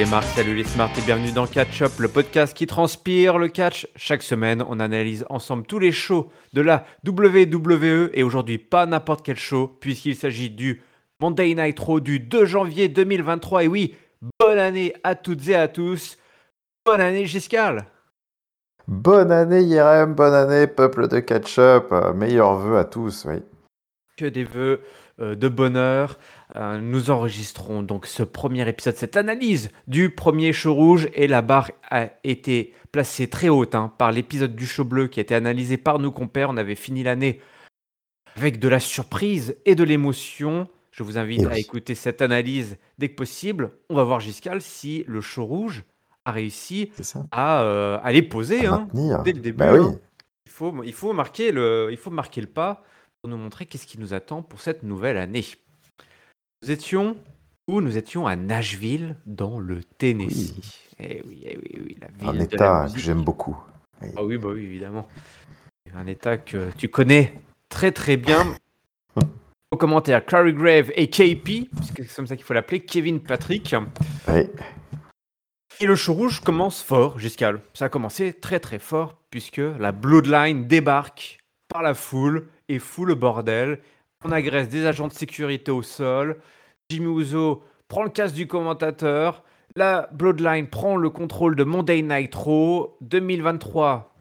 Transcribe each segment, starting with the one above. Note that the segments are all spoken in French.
Salut les marques, salut les smarts et bienvenue dans Catch Up, le podcast qui transpire le catch. Chaque semaine, on analyse ensemble tous les shows de la WWE et aujourd'hui pas n'importe quel show puisqu'il s'agit du Monday Night Raw du 2 janvier 2023. Et oui, bonne année à toutes et à tous. Bonne année Giscal. Bonne année IRM, bonne année peuple de Catch-Up, euh, meilleurs vœux à tous, oui. Que des vœux euh, de bonheur. Euh, nous enregistrons donc ce premier épisode, cette analyse du premier show rouge et la barre a été placée très haute hein, par l'épisode du show bleu qui a été analysé par nos compères. On avait fini l'année avec de la surprise et de l'émotion. Je vous invite à écouter cette analyse dès que possible. On va voir Giscal si le show rouge a réussi à, euh, à les poser À hein, dès le début. Bah oui. hein. Il faut, il, faut marquer le, il faut marquer le pas pour nous montrer qu'est-ce qui nous attend pour cette nouvelle année. Nous étions où? Nous étions à Nashville, dans le Tennessee. Eh oui, eh oui, oui, la ville Un de la état que j'aime beaucoup. Ah oui, bah oui, évidemment. Un état que tu connais très très bien. Au commentaire, Clary Grave et KP, puisque c'est comme ça qu'il faut l'appeler, Kevin Patrick. Oui. Et le show rouge commence fort, Giscal. Ça a commencé très très fort, puisque la Bloodline débarque par la foule et fout le bordel. On agresse des agents de sécurité au sol. Jimmy Uso prend le casque du commentateur. La Bloodline prend le contrôle de Monday Night Raw. 2023,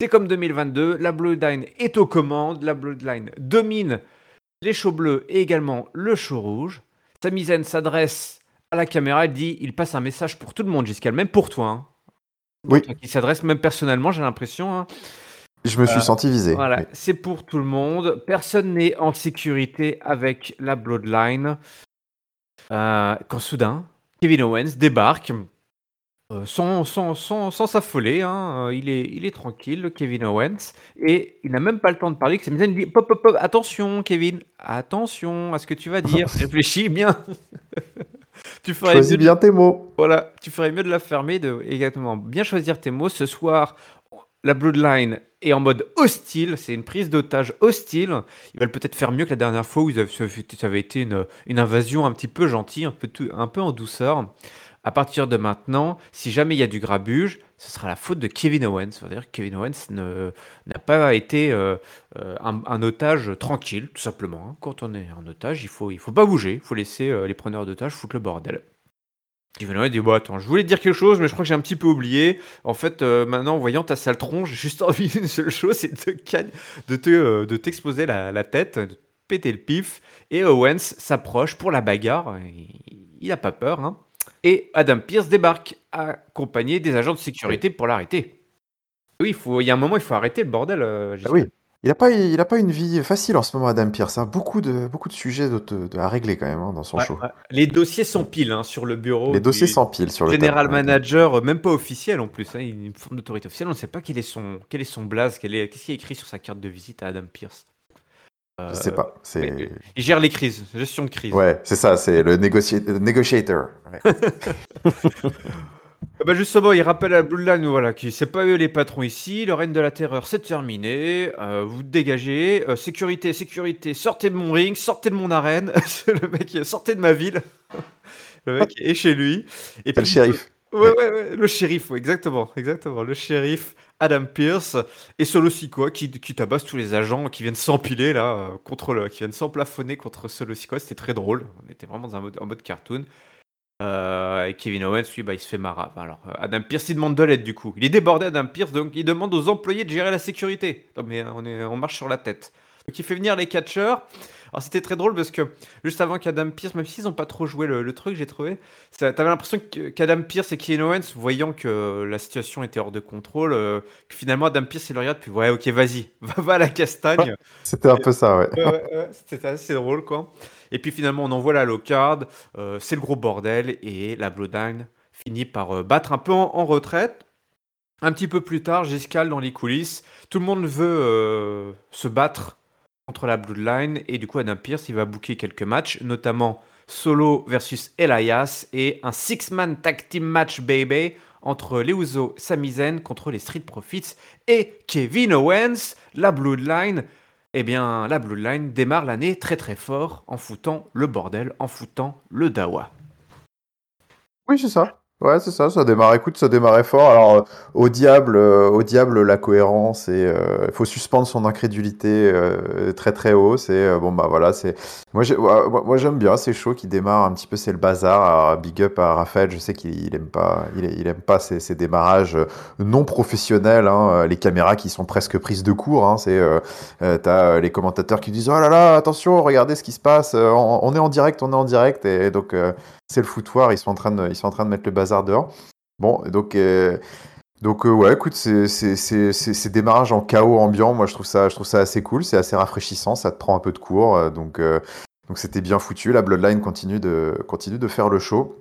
c'est comme 2022. La Bloodline est aux commandes. La Bloodline domine les shows bleus et également le show rouge. Sami Zayn s'adresse à la caméra. Il dit il passe un message pour tout le monde, Giscal, même pour toi. hein. Oui. Qui s'adresse même personnellement, j'ai l'impression. hein. Je me suis Euh, senti visé. Voilà, Oui. c'est pour tout le monde. Personne n'est en sécurité avec la Bloodline. Euh, quand soudain, Kevin Owens débarque euh, sans, sans, sans, sans s'affoler. hein. Euh, Il, est, il est tranquille, le Kevin Owens. Et il n'a même pas le temps de parler. Que Zayn lui dit Pop, pop, pop, attention, Kevin, attention à ce que tu vas dire. Réfléchis bien. tu ferais Choisis mieux bien tes mots. voilà, tu ferais mieux de la fermer, de exactement bien choisir tes mots. Ce soir, la Bloodline est en mode hostile, c'est une prise d'otage hostile. Ils veulent peut-être faire mieux que la dernière fois où ça avait été- une, invasion un petit peu gentille, un peu, en douceur. À partir de maintenant, si jamais il y a du grabuge, ce sera la faute de Kevin Owens. C'est-à-dire Kevin Owens ne- n'a pas été euh, euh, un, otage tranquille, tout simplement. Quand on est un otage, il faut, il faut pas bouger, il faut laisser euh, les preneurs d'otages foutre le bordel. Kevin Owens dit bon attends, je voulais te dire quelque chose, mais je crois que j'ai un petit peu oublié. En fait, euh, maintenant, en voyant ta sale tronche, j'ai juste envie d'une seule chose, c'est de de te, euh, de t'exposer la, la tête, de te péter le pif. Et Owens s'approche pour la bagarre. Il n'a pas peur. hein. Et Adam Pierce débarque, accompagné des agents de sécurité pour l'arrêter. Oui, il faut, il y a un moment, il faut arrêter le bordel. euh, Ah oui. Il n'a pas, il a pas une vie facile en ce moment, Adam Pierce. hein. Beaucoup, de, beaucoup de sujets de, de- de- à régler quand même hein, dans son Ouais, show. ouais. Les dossiers s'empilent hein, sur le bureau. Les dossiers s'empilent sur le General ouais. manager, euh, même pas officiel en plus, hein, une forme d'autorité officielle. On ne sait pas quel est son, quel est son blaze, qu'est-ce qui est écrit sur sa carte de visite à Adam Pierce. Euh, Je sais pas. C'est... Il gère les crises, gestion de crise. Ouais, c'est ça, c'est le, négoci- Ah bah justement, il rappelle à Bloodline voilà, que c'est pas eux les patrons ici, le règne de la terreur c'est terminé, euh, vous dégagez, euh, sécurité, sécurité, sortez de mon ring, sortez de mon arène, le mec, sortez de ma ville. le mec est chez lui. Et C'est le shérif. Ouais, ouais, ouais, le shérif, ouais, exactement, exactement, le shérif Adam Pierce et Solo Sikoa qui, qui tabasse tous les agents qui viennent s'empiler là, euh, contre le, qui viennent s'emplafonner contre Solo Sikoa, c'était très drôle, on était vraiment dans un mode, en mode cartoon. Euh, et Kevin Owens, lui, bah, il se fait marave. Alors, euh, Adam Pierce, il demande de l'aide du coup. Il est débordé, Adam Pierce, donc il demande aux employés de gérer la sécurité. Non, mais euh, on, est, on marche sur la tête. Donc, il fait venir les catcheurs. Alors, c'était très drôle parce que juste avant qu'Adam Pierce, même s'ils n'ont pas trop joué le, le truc, j'ai trouvé, t'avais l'impression qu'Adam Pierce et Kevin Owens, voyant que la situation était hors de contrôle, euh, que finalement Adam Pierce, il le regarde, puis ouais, ok, vas-y, va, va à la castagne. C'était un peu ça, ouais. C'était assez drôle, quoi. Et puis finalement, on envoie la low card, euh, c'est le gros bordel, et la Bloodline finit par euh, battre un peu en, en retraite. Un petit peu plus tard, j'escale dans les coulisses. Tout le monde veut euh, se battre contre la Bloodline, et du coup, Adam Pierce, il va booker quelques matchs, notamment Solo versus Elias, et un six-man tag team match, baby, entre les Usos, Sami Zayn contre les Street Profits et Kevin Owens, la Bloodline. Eh bien, la Bloodline démarre l'année très très fort en foutant le bordel, en foutant le dawa. Oui, c'est ça. Ouais, c'est ça, ça démarre, écoute, ça démarrait fort. Alors, euh, au diable, euh, au diable, la cohérence et euh, il faut suspendre son incrédulité très très haut. C'est bon, bah voilà, c'est moi, j'aime bien ces shows qui démarrent un petit peu, c'est le bazar. Alors, big up à Raphaël, je sais qu'il aime pas, il, aime pas ces, ces démarrages non professionnels, hein, les caméras qui sont presque prises de court. Hein, c'est, t'as les commentateurs qui disent oh là là, attention, regardez ce qui se passe, on, est en direct, on est en direct, et donc c'est le foutoir, ils sont en train de, ils sont en train de mettre le bazar dehors. Bon, donc, euh, donc euh, ouais, écoute, c'est ces démarrages en chaos ambiant, moi je trouve ça, je trouve ça assez cool, c'est assez rafraîchissant, ça te prend un peu de cours, euh, donc donc c'était bien foutu. La Bloodline continue de, continue de faire le show.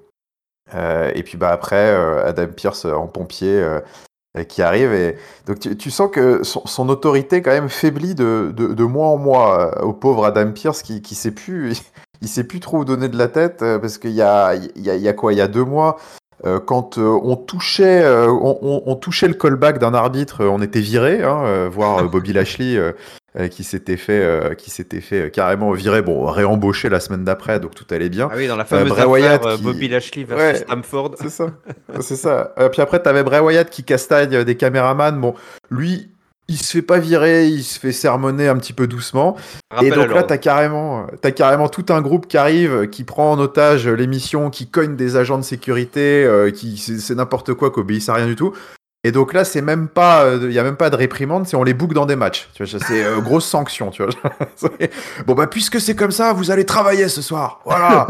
et puis bah après, Adam Pierce en pompier qui arrive. Et donc tu, sens que son, autorité quand même faiblit de, de, de mois en mois au pauvre Adam Pierce qui, qui sait plus il sait plus trop où donner de la tête euh, parce qu'il y a, il y, a, il y a quoi Il y a deux mois, euh, quand euh, on touchait, on, on, touchait le callback d'un arbitre, on était viré, hein, voir Bobby Lashley qui s'était fait, qui s'était fait carrément virer, bon réembauché la semaine d'après, donc tout allait bien. Ah oui, dans la fameuse Bray Wyatt Bobby Lashley versus Stamford. C'est ça, c'est ça. puis après, tu avais Bray Wyatt qui castagne des caméramans. Bon, lui, il se fait pas virer, il se fait sermonner un petit peu doucement. et donc là, t'as carrément, as carrément tout un groupe qui arrive, qui prend en otage l'émission, qui cogne des agents de sécurité, euh, qui c'est n'importe quoi, qui obéissent à rien du tout. Et donc là, c'est même pas, il euh, y a même pas de réprimande, c'est on les boucle dans des matchs. Tu vois, c'est euh, grosse sanction, tu vois. bon bah puisque c'est comme ça, vous allez travailler ce soir. Voilà.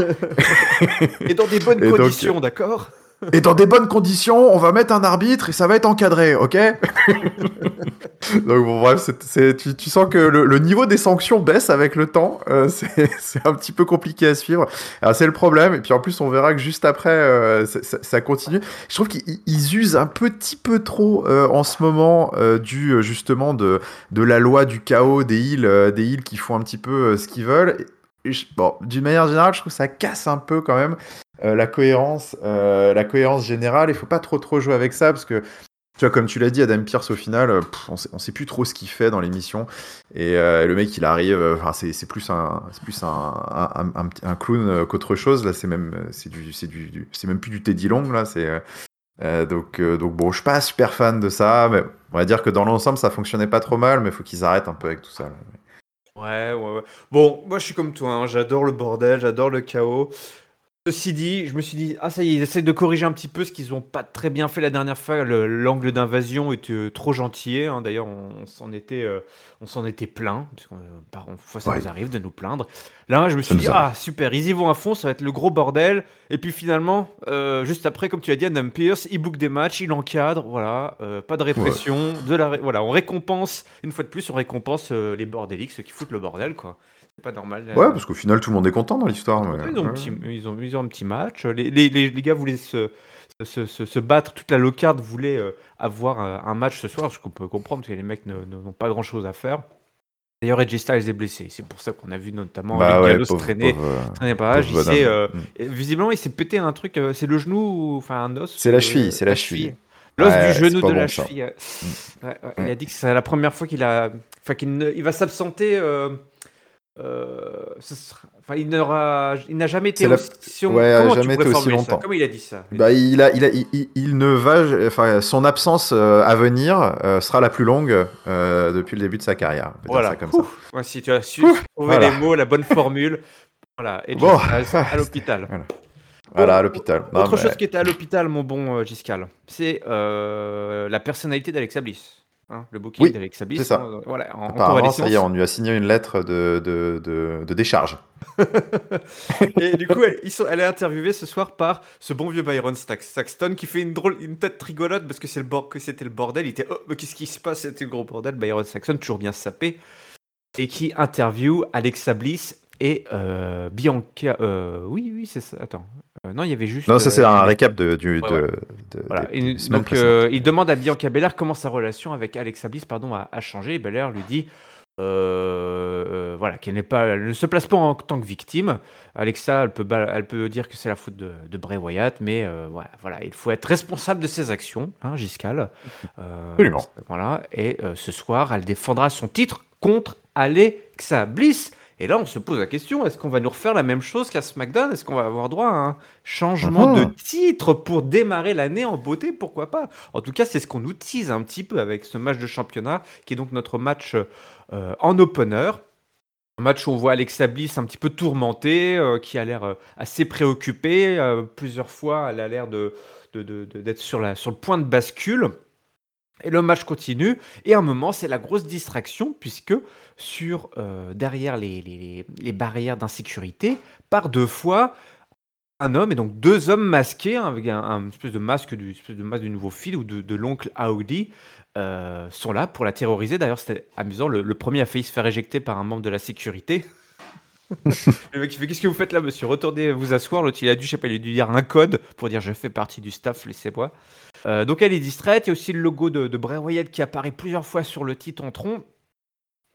et dans des bonnes conditions, d'accord? Et dans des bonnes conditions, on va mettre un arbitre et ça va être encadré, ok? Donc bon, bref, tu, sens que le, niveau des sanctions baisse avec le temps. Euh, c'est un petit peu compliqué à suivre. C'est le problème. Et puis en plus, on verra que juste après, euh, ça, continue. Je trouve qu'ils usent un petit peu trop euh, en ce moment du justement de, de la loi du chaos des îles, des îles qui font un petit peu ce qu'ils veulent. bon, d'une manière générale, je trouve que ça casse un peu quand même euh, la cohérence, euh, la cohérence générale. Il faut pas trop trop jouer avec ça parce que tu vois, comme tu l'as dit, Adam Pierce, au final, euh, on, sait, sait plus trop ce qu'il fait dans l'émission. Et le mec, il arrive, enfin, c'est plus un, plus un, un, clown qu'autre chose. Là, c'est même, c'est du, c'est du, c'est même plus du Teddy Long là. C'est donc, donc bon, je suis pas super fan de ça, mais on va dire que dans l'ensemble, ça fonctionnait pas trop mal, mais il faut qu'ils arrêtent un peu avec tout ça. Ouais, ouais, ouais. Bon, moi, je suis comme toi. Hein. J'adore le bordel, j'adore le chaos. Ceci dit, je me suis dit, ah ça y est, ils essaient de corriger un petit peu ce qu'ils n'ont pas très bien fait la dernière fois. L'angle d'invasion était euh, trop gentil. Hein. D'ailleurs, on, s'en était, euh, on s'en était plein. Parce euh, ça nous arrive de nous plaindre. Là, je me suis dit, ah super, ils y vont à fond, ça va être le gros bordel. Et puis finalement, juste après, comme tu as dit, Adam Pierce, il book des matchs, il encadre, voilà, pas de répression, de la, voilà, on récompense une fois de plus, on récompense les bordéliques, ceux qui foutent le bordel, quoi pas normal. Euh. Ouais, parce qu'au final, tout le monde est content dans l'histoire. ils, ont ils, ont, un petit match. Les, les, les, gars voulaient se, se, se, battre. Toute la low-card voulait euh, avoir un, match ce soir, ce qu'on peut comprendre, parce que les mecs n'ont pas grand-chose à faire. D'ailleurs, Edge Styles est blessé. C'est pour ça qu'on a vu notamment bah ouais, traîner, traîner pas. Euh, mm. Visiblement, il s'est pété un truc. c'est le genou, enfin un os. C'est la cheville. C'est la cheville. L'os du genou de la cheville. Mm. Il a dit que c'est la première fois qu'il a, enfin qu'il il va s'absenter euh, enfin, il n'aura, il n'a jamais été aussi, ouais, jamais été aussi longtemps. Comment il a dit ça bah, il, a, il, a, il, ne va, enfin, son absence euh, à venir euh, sera la plus longue depuis le début de sa carrière. Voilà, comme ça. si tu as su trouver les mots, la bonne formule, voilà. Et bon. à l'hôpital. Voilà. à l'hôpital. Autre chose qui était à l'hôpital, mon bon Giscal, c'est la personnalité d'Alexa Bliss. Hein, le booking oui, C'est ça. Euh, voilà, en, ça y est, on lui a signé une lettre de, de, de, décharge. et du coup, elle, ils sont, elle, est interviewée ce soir par ce bon vieux Byron Saxton qui fait une drôle, une tête rigolote parce que c'est le que c'était le bordel. Il était, oh, qu'est-ce qui se passe? C'était le gros bordel. Byron Saxton, toujours bien sapé, et qui interview Alexa Bliss et euh, Bianca. Euh, oui, oui, c'est ça. Attends. Euh, non, il y avait juste. Non, ça c'est un récap de, du. voilà. donc, il demande à Bianca Belair comment sa relation avec Alexa Bliss pardon, a, changé. Et Belair lui dit voilà, qu'elle n'est pas, elle ne se place pas en tant que victime. Alexa, elle peut, elle peut dire que c'est la faute de, de, Bray Wyatt, mais voilà, voilà, il faut être responsable de ses actions, hein, Giscal. Absolument. Voilà, et ce soir, elle défendra son titre contre Alexa Bliss. Et là, on se pose la question est-ce qu'on va nous refaire la même chose qu'à SmackDown? Est-ce qu'on va avoir droit à un changement de Mhm. titre pour démarrer l'année en beauté? Pourquoi pas? En tout cas, c'est ce qu'on nous tease un petit peu avec ce match de championnat, qui est donc notre match euh, en opener. Un match où on voit Alexa Bliss un petit peu tourmentée, euh, qui a l'air euh, assez préoccupée. euh, plusieurs fois, elle a l'air de, de- de- de- d'être sur, la, sur le point de bascule. Et le match continue. Et à un moment, c'est la grosse distraction, puisque sur, euh, derrière les, les- les- barrières d'insécurité, par deux fois, un homme et donc deux hommes masqués, hein, avec un, un espèce de masque du, espèce de masque du nouveau fil ou de, de l'oncle Audi, euh, sont là pour la terroriser. D'ailleurs, c'était amusant. Le, le premier a failli se faire éjecter par un membre de la sécurité. le mec, il fait Qu'est-ce que vous faites là, monsieur? Retournez vous asseoir. L'autre, il a dû, je sais pas, il a dû dire un code pour dire Je fais partie du staff, laissez-moi. Euh, donc, elle est distraite. Il y a aussi le logo de, de Bray Wyatt qui apparaît plusieurs fois sur le titre en tronc.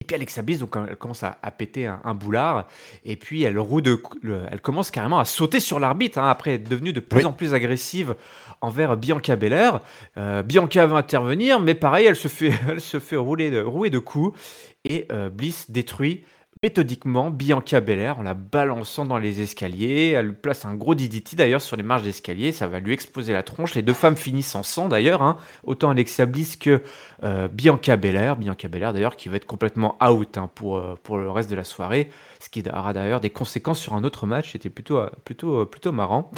Et puis Alexa Bliss, donc elle commence à, à péter un, un boulard, et puis elle roue de, le- elle commence carrément à sauter sur l'arbitre, hein, après être devenue de plus Oui. en plus agressive envers Bianca Belair. Euh, Bianca va intervenir, mais pareil, elle se fait, elle se fait rouler de, rouer de coups, et euh, Bliss détruit méthodiquement Bianca Belair en la balançant dans les escaliers. Elle lui place un gros DDT d'ailleurs sur les marches d'escalier, ça va lui exploser la tronche. Les deux femmes finissent en sang d'ailleurs, hein, autant Alexa Bliss que euh, Bianca Belair. Bianca Belair d'ailleurs qui va être complètement out hein, pour, euh, pour le reste de la soirée, ce qui aura d'ailleurs des conséquences sur un autre match. C'était plutôt, euh, plutôt, plutôt marrant.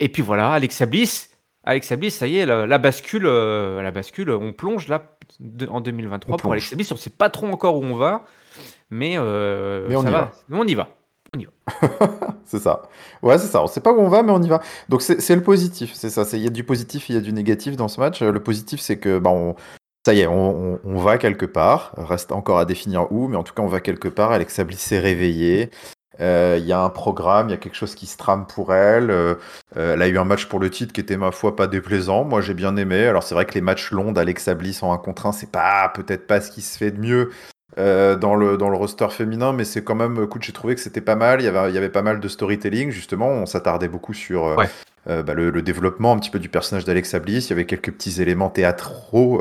Et puis voilà, Alexa Bliss. Alexa Bliss, ça y est, la, la bascule, la bascule, on plonge là de- en 2023 On pour plonge. Alexa Bliss. On ne sait pas trop encore où on va, mais, euh, Mais on ça y va. on y va. C'est ça. Ouais, c'est ça. On sait pas où on va, mais on y va. Donc c'est le positif, c'est ça. Il y a du positif, il y a du négatif dans ce match. Le positif, c'est que bah, on, ça y est, on, on- on va quelque part. Reste encore à définir où, mais en tout cas, on va quelque part. Alexa Bliss s'est réveillée. Euh, Il y a un programme, il y a quelque chose qui se trame pour elle. Euh, elle a eu un match pour le titre qui était, ma foi, pas déplaisant. Moi, j'ai bien aimé. Alors, c'est vrai que les matchs longs d'Alexa Bliss en 1 contre 1, c'est pas peut-être pas ce qui se fait de mieux euh, dans, le, dans le roster féminin, mais c'est quand même, écoute, j'ai trouvé que c'était pas mal. Il y, avait, il y avait pas mal de storytelling, justement. On s'attardait beaucoup sur euh, Ouais. euh, bah, le, le développement un petit peu du personnage d'Alexa Bliss. Il y avait quelques petits éléments théâtraux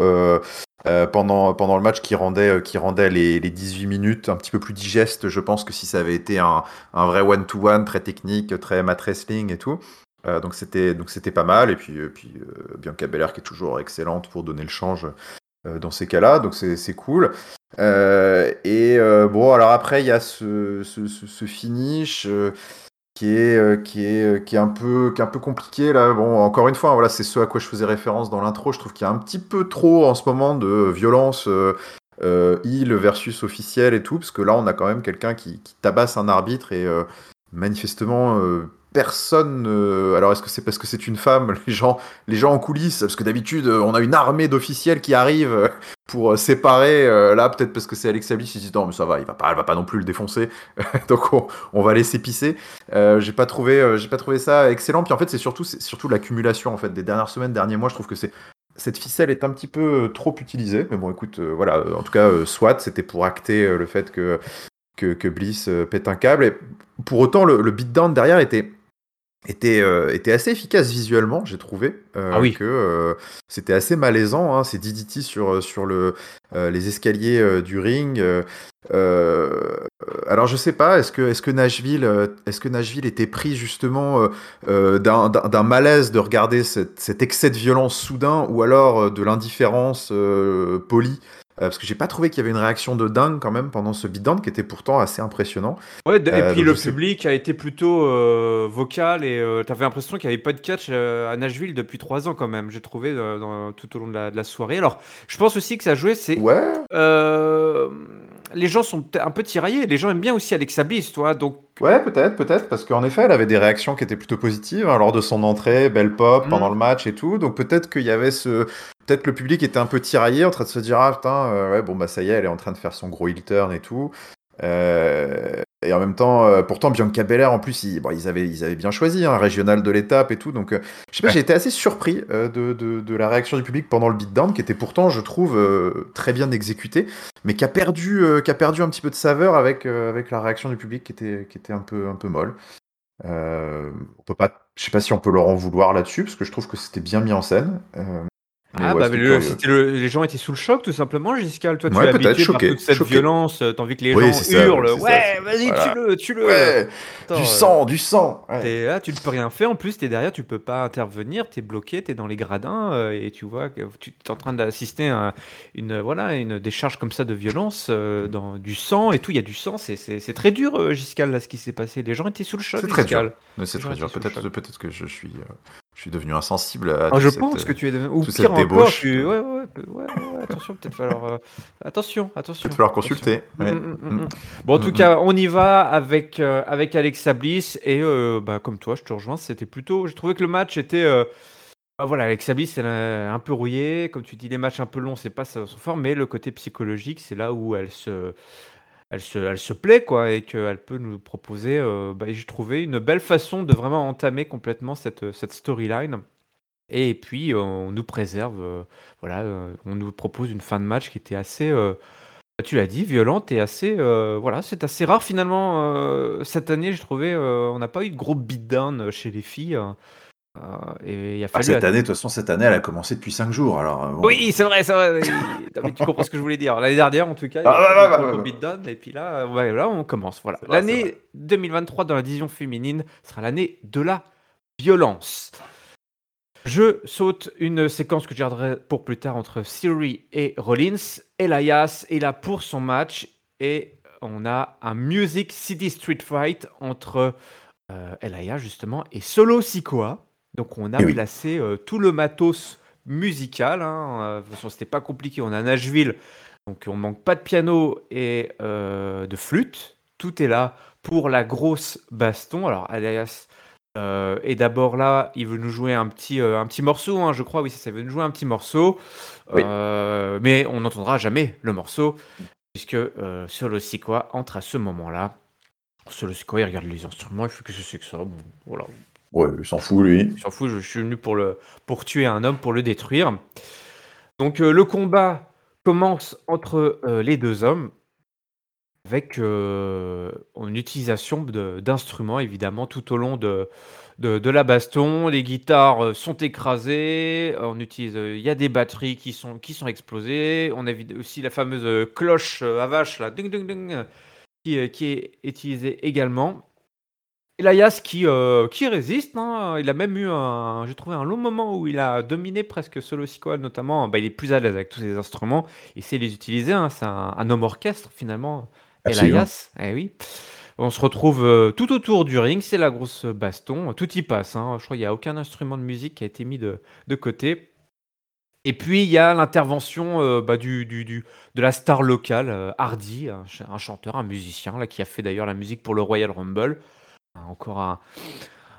pendant, pendant le match qui rendaient, qui rendaient les, les 18 minutes un petit peu plus digestes. Je pense que si ça avait été un, un vrai one-to-one très technique, très mat wrestling et tout. Donc c'était donc c'était pas mal et puis puis Bianca Belair qui est toujours excellente pour donner le change dans ces cas-là donc c'est c'est cool et euh, bon, alors après, il y a ce, ce, finish euh, qui est, euh, qui est, euh, qui est un peu, qui est un peu compliqué là. Bon, encore une fois, voilà, c'est ce à quoi je faisais référence dans l'intro. Je trouve qu'il y a un petit peu trop en ce moment de violence euh, euh, heel versus officiel et tout, parce que là, on a quand même quelqu'un qui, tabasse un arbitre et euh, manifestement. euh, Personne. euh, alors, est-ce que c'est parce que c'est une femme Les gens, les gens en coulisses, parce que d'habitude, euh, on a une armée d'officiels qui arrivent euh, pour séparer. là, peut-être parce que c'est Alexa Bliss, ils se disent non, mais ça va, il va pas, elle va pas non plus le défoncer. Donc on, va laisser pisser. Euh, j'ai pas trouvé, pas trouvé ça excellent. Puis en fait, c'est surtout, surtout l'accumulation en fait des dernières semaines, derniers mois. Je trouve que c'est cette ficelle est un petit peu trop utilisée. Mais bon, écoute, voilà. en tout cas, soit c'était pour acter le fait que que, Bliss pète un câble. Pour autant, le beatdown derrière était était, euh, était assez efficace visuellement, j'ai trouvé. euh, Ah oui. Que euh, c'était assez malaisant, hein, ces DDT sur, sur le, les escaliers du ring. alors je sais pas, est-ce que, est que Nashville, est-ce que Nashville était pris justement d'un malaise de regarder cette- cet excès de violence soudain, ou alors de l'indifférence polie parce que j'ai pas trouvé qu'il y avait une réaction de dingue quand même pendant ce beatdown qui était pourtant assez impressionnant. Ouais, et Euh, puis le sais- public a été plutôt euh, vocal et euh, t'avais l'impression qu'il n'y avait pas de catch euh, à Nashville depuis trois ans quand même, j'ai trouvé euh, dans- tout au long de la, de la soirée. Alors, je pense aussi que ça a joué, c'est Ouais, euh, les gens sont un peu tiraillés. Les gens aiment bien aussi Alexa Bliss, toi. Donc, Ouais, peut-être, peut-être, parce qu'en effet, elle avait des réactions qui étaient plutôt positives hein, lors de son entrée, belle pop Mhm. pendant le match et tout. Donc peut-être qu'il y avait ce, peut-être que le public était un peu tiraillé, en train de se dire ah putain, euh, ouais bon bah ça y est, elle est en train de faire son gros heel turn et tout. Euh, et en même temps, euh, pourtant Bianca Belair en plus, ils, bon, ils avaient, ils avaient bien choisi, un régional de l'étape et tout. Donc euh, je sais pas, Ouais. j'ai été assez surpris euh, de, de, de la réaction du public pendant le beatdown, qui était pourtant, je trouve, très bien exécuté, mais qui a perdu, qui a perdu un petit peu de saveur avec, avec la réaction du public qui était, qui était un peu, un peu molle. On peut pas, je sais pas si on peut leur en vouloir là-dessus, parce que je trouve que c'était bien mis en scène. Euh, Ah, bah, les gens étaient sous le choc, tout simplement, Giscal. Toi, tu es habitué par toute cette violence, t'as envie que les gens hurlent. ouais, vas-y, tue-le, tue-le. du sang, du sang. là, tu ne peux rien faire. En plus, tu es derrière, tu peux pas intervenir, tu es bloqué, tu es dans les gradins, euh, et tu vois que tu es en train d'assister à une, voilà, une décharge comme ça de violence, euh, dans du sang et tout. Il y a du sang, c'est très dur, euh, Giscal, là, ce qui s'est passé. Les gens étaient sous le choc. C'est très dur. C'est très dur. Peut-être peut que je suis je suis devenu insensible à ah, Je pense que tu es devenu. Ou pire encore, tu... ouais, ouais, ouais, ouais, attention, peut-être falloir. Euh... Attention, attention. Peut-être falloir consulter. Mm, mm, mm, bon, en tout cas, on y va avec, euh, avec Alexa Bliss. Et euh, bah, comme toi, je te rejoins. C'était plutôt. J'ai trouvé que le match était. Euh... Bah, voilà, Alexa Bliss, elle est un peu rouillée. Comme tu dis, les matchs un peu longs, c'est pas son fort. Mais le côté psychologique, c'est là où elle se elle se, elle se plaît, quoi, et qu'elle peut nous proposer, euh, bah, j'ai trouvé une belle façon de vraiment entamer complètement cette, cette storyline. Et puis, on nous préserve, euh, voilà, euh, on nous propose une fin de match qui était assez, tu l'as dit, violente et assez, voilà, c'est assez rare finalement cette année, j'ai trouvé, on n'a pas eu de gros beatdown chez les filles. Euh, et il a ah, cette année, de toute façon, cette année, elle a commencé depuis 5 jours. Alors, euh, Oui, c'est vrai, c'est vrai. tu comprends ce que je voulais dire. L'année dernière, en tout cas, il y a eu et puis là, ouais, là, on commence. Voilà. L'année 2023 dans la division féminine sera l'année de la violence. Je saute une séquence que je garderai pour plus tard entre Siri et Rollins. Elias est là pour son match et on a un Music City Street Fight entre euh, Elias justement et Solo Sikoa. Donc on a eh placé euh, tout le matos musical. Hein, euh, de toute façon, c'était pas compliqué. On a Nashville, donc on manque pas de piano et euh, de flûte. Tout est là pour la grosse baston. Alors alias est d'abord là, il veut nous jouer un petit, un petit morceau, hein, je crois. Oui, ça, veut nous jouer un petit morceau. mais on n'entendra jamais le morceau, puisque Solo Sikoa entre à ce moment-là. Solo Sikoa, il regarde les instruments, il fait que c'est que ça? Bon, voilà. Ouais, il s'en fout, lui. Il s'en fout, je suis venu pour, tuer un homme, pour le détruire. Donc euh, le combat commence entre euh, les deux hommes avec euh, une utilisation d'instruments, évidemment, tout au long de, la baston. Les guitares sont écrasées, il y a des batteries qui sont, explosées. On a aussi la fameuse cloche à vache, là, qui est utilisée également. Elias qui, euh, qui résiste, hein. il a même eu un j'ai trouvé un long moment où il a dominé presque Solo Sikoa notamment, bah, il est plus à l'aise avec tous ces instruments, il sait les utiliser, hein. c'est un homme orchestre finalement, Elias, eh oui. On se retrouve, euh, tout autour du ring, c'est la grosse baston, tout y passe, hein. Je crois qu'il y a aucun instrument de musique qui a été mis de de côté. Et puis il y a l'intervention, euh, bah, du du du de la star locale, Hardy, un chanteur, un musicien là qui a fait d'ailleurs la musique pour le Royal Rumble. Encore un,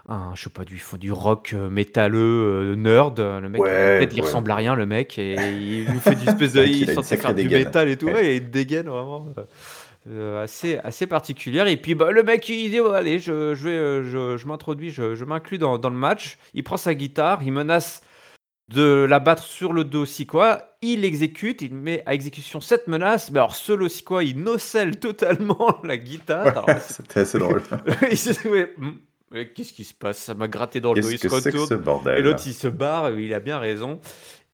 un je sais pas, du, du rock euh, métalleux euh, nerd. Le mec, peut-être il ressemble à rien, le mec, et il nous fait du espèce de. il censé faire du métal et tout, et il dégaine vraiment. Euh, assez, assez particulière. Et puis bah, le mec, il dit Allez, je, je, vais, je, je m'introduis, je, je m'inclus dans, dans, le match. Il prend sa guitare, il menace de la battre sur le dos quoi Il exécute, il met à exécution cette menace. Mais alors, quoi, il nocelle totalement la guitare. C'était assez drôle. Hmm, qu'est-ce qui se passe? Ça m'a gratté dans le dos. Il se bordel, Et l'autre, il se barre. Il a bien raison.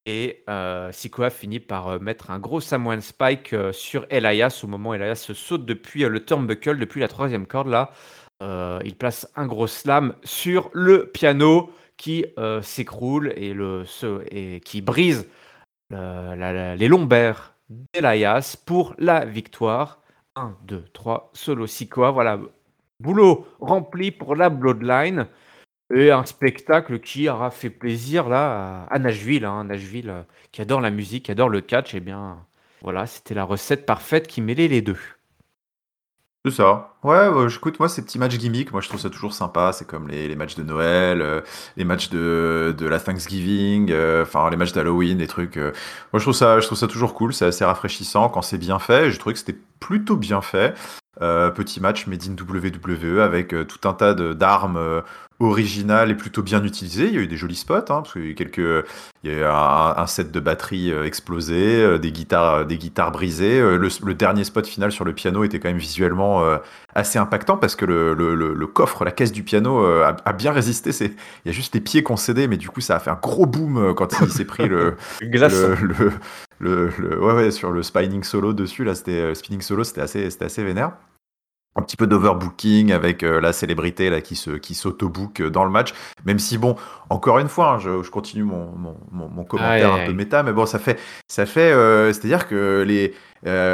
Et euh, Sikoa finit par euh, mettre un gros Samoan Spike euh, sur Elias au moment où Elias se saute depuis euh, le turnbuckle, depuis la troisième corde. Là, il place un gros slam sur le piano qui euh, s'écroule et, et qui brise les lombaires d'Elias pour la victoire. 1, 2, 3, solo Sikoa. Voilà, boulot rempli pour la Bloodline. Et un spectacle qui aura fait plaisir là à Nashville, hein, Nashville euh, qui adore la musique, qui adore le catch. Et eh bien voilà, c'était la recette parfaite qui mêlait les deux. C'est ça. Ouais, bah, j'écoute, moi, ces petits matchs gimmicks, moi, je trouve ça toujours sympa. C'est comme les, les matchs de Noël, euh, les matchs de, de la Thanksgiving, euh, enfin, les matchs d'Halloween, des trucs. Euh. Moi, je trouve ça, je trouve ça toujours cool. C'est assez rafraîchissant quand c'est bien fait. Je trouvais que c'était plutôt bien fait. Euh, petit match made in WWE avec euh, tout un tas d'armes euh, originales et plutôt bien utilisées. Il y a eu des jolis spots, hein, parce qu'il y a eu quelques, il y a eu un, set de batterie explosé, des guitares, des guitares brisées. Le, dernier spot final sur le piano était quand même visuellement assez impactant parce que le, le, le, coffre, la caisse du piano a, a bien résisté. C'est, il y a juste les pieds cédé, mais du coup ça a fait un gros boom quand il s'est pris le, le, ouais, ouais, sur le spinning solo dessus, là, c'était euh, spinning solo, c'était assez, c'était assez vénère. Un petit peu d'overbooking avec euh, la célébrité là qui se qui s'autobook euh, dans le match. Même si bon, encore une fois, hein, je, je, continue mon, mon, mon, commentaire un peu méta, mais bon, ça fait ça fait, c'est-à-dire que les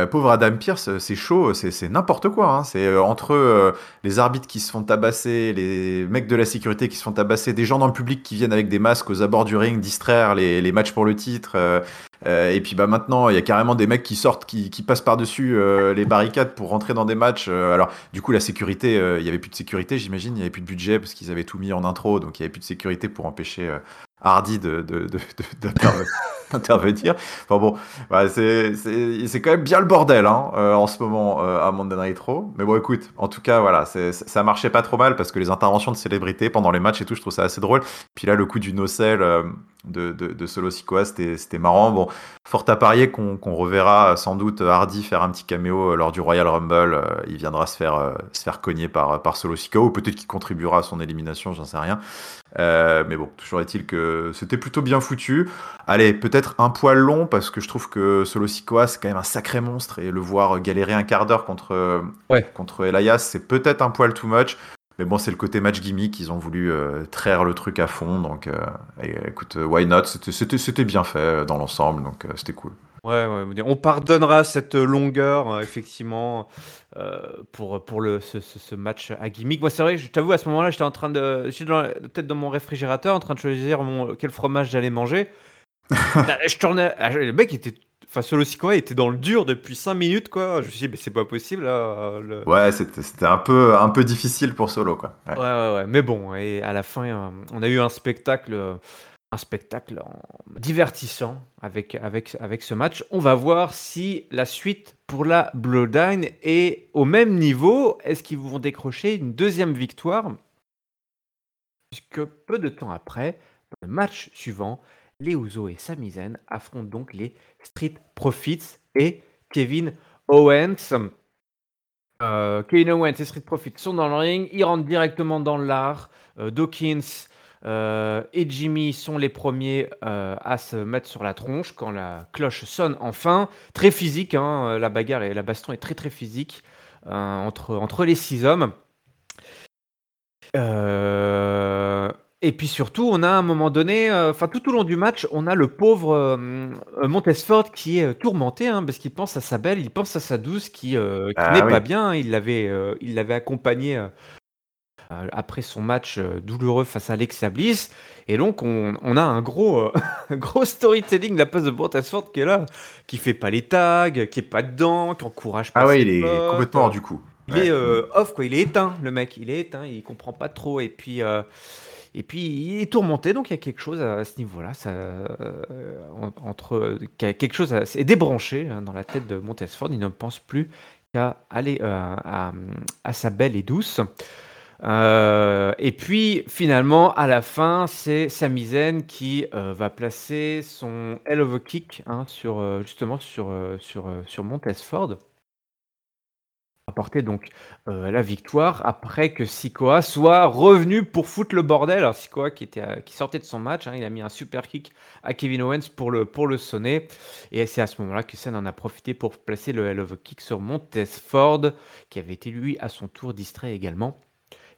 pauvre Adam Pierce, c'est chaud, c'est n'importe quoi. Hein. C'est entre les arbitres qui se font tabasser, les mecs de la sécurité qui se font tabasser, des gens dans le public qui viennent avec des masques aux abords du ring distraire les, les matchs pour le titre. Euh, et puis bah maintenant, il y a carrément des mecs qui sortent, qui, qui passent par-dessus euh, les barricades pour rentrer dans des matchs. Euh, alors, du coup, la sécurité, il y avait plus de sécurité, j'imagine, il y avait plus de budget parce qu'ils avaient tout mis en intro, donc il y avait plus de sécurité pour empêcher Hardy de, de, d'intervenir. Enfin bon, c'est, quand même bien le bordel hein, en ce moment à Monday Night Raw. Mais bon, écoute, en tout cas, voilà, ça marchait pas trop mal parce que les interventions de célébrités pendant les matchs et tout, je trouve ça assez drôle. Puis là, le coup du no-sell de, de, Solo Sikoa, c'était, marrant. Bon, fort à parier qu'on, reverra sans doute Hardy faire un petit caméo lors du Royal Rumble. il viendra se faire, se faire cogner par, par Solo Sikoa ou peut-être qu'il contribuera à son élimination, j'en sais rien. Euh, mais bon, toujours est-il que c'était plutôt bien foutu. Allez, peut-être un poil long parce que je trouve que Solo Sikoa c'est quand même un sacré monstre et le voir galérer un quart d'heure contre contre Elias, c'est peut-être un poil too much. Mais bon, c'est le côté match gimmick, ils ont voulu euh, traire le truc à fond, donc euh, écoute, why not? C'était bien fait dans l'ensemble, donc c'était cool. Ouais, ouais, on pardonnera cette longueur, euh, effectivement, euh, pour, pour le, ce, ce, match à gimmick. Moi, c'est vrai, je t'avoue, à ce moment-là, j'étais en train de. J'étais peut-être dans mon réfrigérateur, en train de choisir mon, quel fromage j'allais manger. je tournais. Ah, le mec était. Enfin, Solo Sikoa était dans le dur depuis 5 minutes, quoi. Je me suis dit, mais c'est pas possible, là. Ouais, c'était un peu, un peu difficile pour Solo, quoi. Ouais. ouais, ouais, ouais. Mais bon, et à la fin, euh, on a eu un spectacle un spectacle divertissant avec, avec, avec ce match. On va voir si la suite pour la Bloodline est au même niveau. Est-ce qu'ils vont décrocher une deuxième victoire? Puisque peu de temps après, le match suivant, les et Sami affrontent donc les Street Profits et Kevin Owens. Euh, Kevin Owens et Street Profits sont dans le ring, ils rentrent directement dans l'art. Euh, Dawkins euh, et Jimmy sont les premiers à se mettre sur la tronche quand la cloche sonne enfin. Très physique, hein, la bagarre et la baston est très très physique entre, entre les six hommes. Et puis surtout, on a à un moment donné, enfin tout au long du match, on a le pauvre Montesford qui est tourmenté hein, parce qu'il pense à sa belle, il pense à sa douce qui, ah n'est pas bien. Il l'avait, il l'avait accompagné euh, après son match euh, douloureux face à Alexa Bliss. Et donc, on, a un gros, euh, gros storytelling de la place de Brotasford qui est là, qui fait pas les tags, qui est pas dedans, qui encourage pas. Ah ouais, il est complètement hors du coup. Il est off, quoi. Il est éteint, le mec. Il est éteint, il comprend pas trop. Et puis. Et puis il est tourmenté, donc il y a quelque chose à ce niveau-là, ça, entre quelque chose est débranché hein, dans la tête de Montesford. Il ne pense plus qu'à aller à, à, sa belle et douce. Euh, et puis finalement, à la fin, c'est Samizen qui euh, va placer son Hell of a Kick hein, sur, euh, justement sur, sur, sur Montesford. Apporter donc la victoire après que Sikoa soit revenu pour foutre le bordel. Alors Sikoa qui, était, qui sortait de son match, hein, il a mis un super kick à Kevin Owens pour le, pour le sonner. Et c'est à ce moment-là que Sen en a profité pour placer le Hell of a Kick sur Montesford, qui avait été lui à son tour distrait également.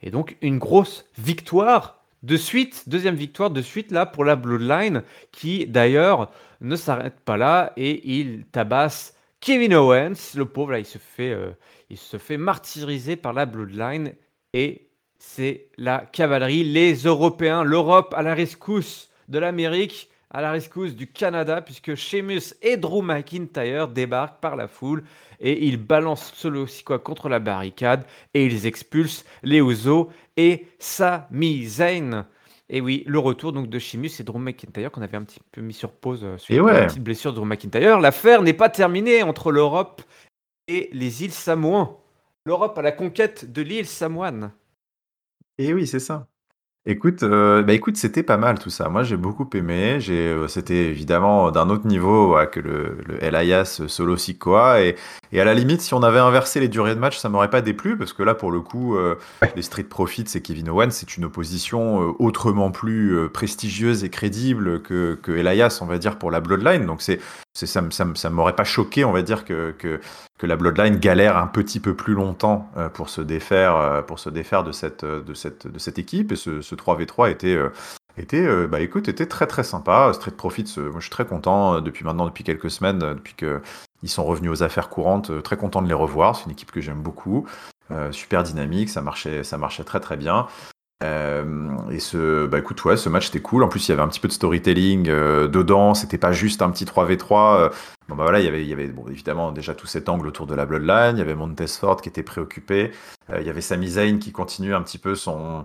Et donc une grosse victoire de suite, deuxième victoire de suite là pour la Bloodline, qui d'ailleurs ne s'arrête pas là et il tabasse Kevin Owens, le pauvre là, il se fait, euh, il se fait martyriser par la Bloodline et c'est la cavalerie, les Européens, l'Europe à la rescousse de l'Amérique, à la rescousse du Canada, puisque Sheamus et Drew McIntyre débarquent par la foule et ils balancent Solo quoi contre la barricade et ils expulsent les et Sami Zayn. Et oui, le retour donc de Sheamus et Drew McIntyre qu'on avait un petit peu mis sur pause euh, sur une petite blessure de Drew McIntyre. L'affaire n'est pas terminée entre l'Europe et les îles Samoan. L'Europe à la conquête de l'île Samoan. Et oui, c'est ça. Écoute, euh, bah écoute, c'était pas mal tout ça. Moi, j'ai beaucoup aimé. J'ai, euh, c'était évidemment d'un autre niveau que le, le Elias solo Sikoa. Et, et à la limite, si on avait inversé les durées de match, ça m'aurait pas déplu parce que là, pour le coup, euh, les Street Profits et Kevin Owens, c'est une opposition autrement plus prestigieuse et crédible que, que Elias, on va dire, pour la Bloodline. Donc c'est, c'est ça, ça, ça m'aurait pas choqué, on va dire, que, que, la Bloodline galère un petit peu plus longtemps pour se défaire, pour se défaire de cette, de cette, de cette équipe. Et ce, ce 3v3 était, euh, était, euh, bah écoute, était très très sympa. Street Profits, moi je suis très content depuis maintenant, depuis quelques semaines, depuis que ils sont revenus aux affaires courantes, très content de les revoir. C'est une équipe que j'aime beaucoup, super dynamique, ça marchait, ça marchait très très bien. Et ce, bah écoute, ouais, ce match était cool. En plus, il y avait un petit peu de storytelling dedans. C'était pas juste un petit 3v3. Bon, bah voilà, il y avait, il y avait bon, évidemment déjà tout cet angle autour de la Bloodline. Il y avait Montesford qui était préoccupé. il y avait Sami Zayn qui continue un petit peu son, euh,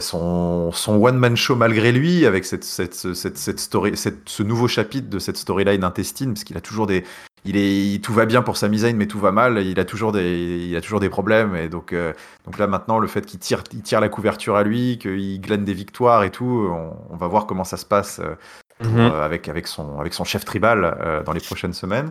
son, son one-man show malgré lui, avec cette, cette, cette, cette story, cette, ce nouveau chapitre de cette storyline intestine, parce qu'il a toujours des. Il est, tout va bien pour sa Zayn, mais tout va mal. Il a toujours des, il a toujours des problèmes. Et donc, euh, donc là, maintenant, le fait qu'il tire, il tire la couverture à lui, qu'il glane des victoires et tout, on, va voir comment ça se passe euh, mhm. avec, avec, son, avec son chef tribal dans les prochaines semaines.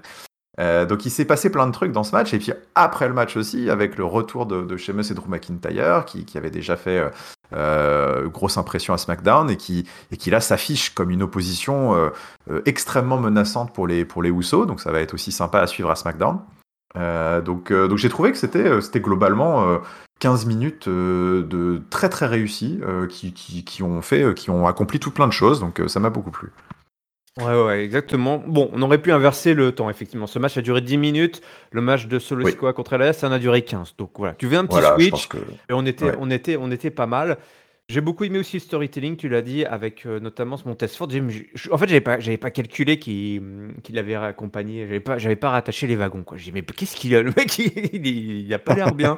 Donc il s'est passé plein de trucs dans ce match et puis après le match aussi avec le retour de, de Sheamus et Drew McIntyre qui, qui avait déjà fait euh, grosse impression à SmackDown et qui, et qui là s'affiche comme une opposition euh, euh, extrêmement menaçante pour les, pour les donc ça va être aussi sympa à suivre à SmackDown. donc donc j'ai trouvé que c'était c'était globalement 15 minutes de très très réussis qui, qui, qui, ont fait qui ont accompli tout plein de choses, donc ça m'a beaucoup plu. Ouais, ouais, exactement. Bon, on aurait pu inverser le temps, effectivement. Ce match a duré 10 minutes. Le match de Solo Sikoa contre LS, ça en a duré 15. Donc voilà, tu veux un petit switch. Et on était, on, était, on était pas mal. J'ai beaucoup aimé aussi le storytelling, tu l'as dit, avec euh, notamment ce Montesfort. En fait, j'avais pas, j'avais pas calculé qu'il l'avait accompagné. J'avais pas, j'avais pas rattaché les wagons. J'ai dit, mais qu'est-ce qu'il a? Le mec, il, il, a pas l'air bien.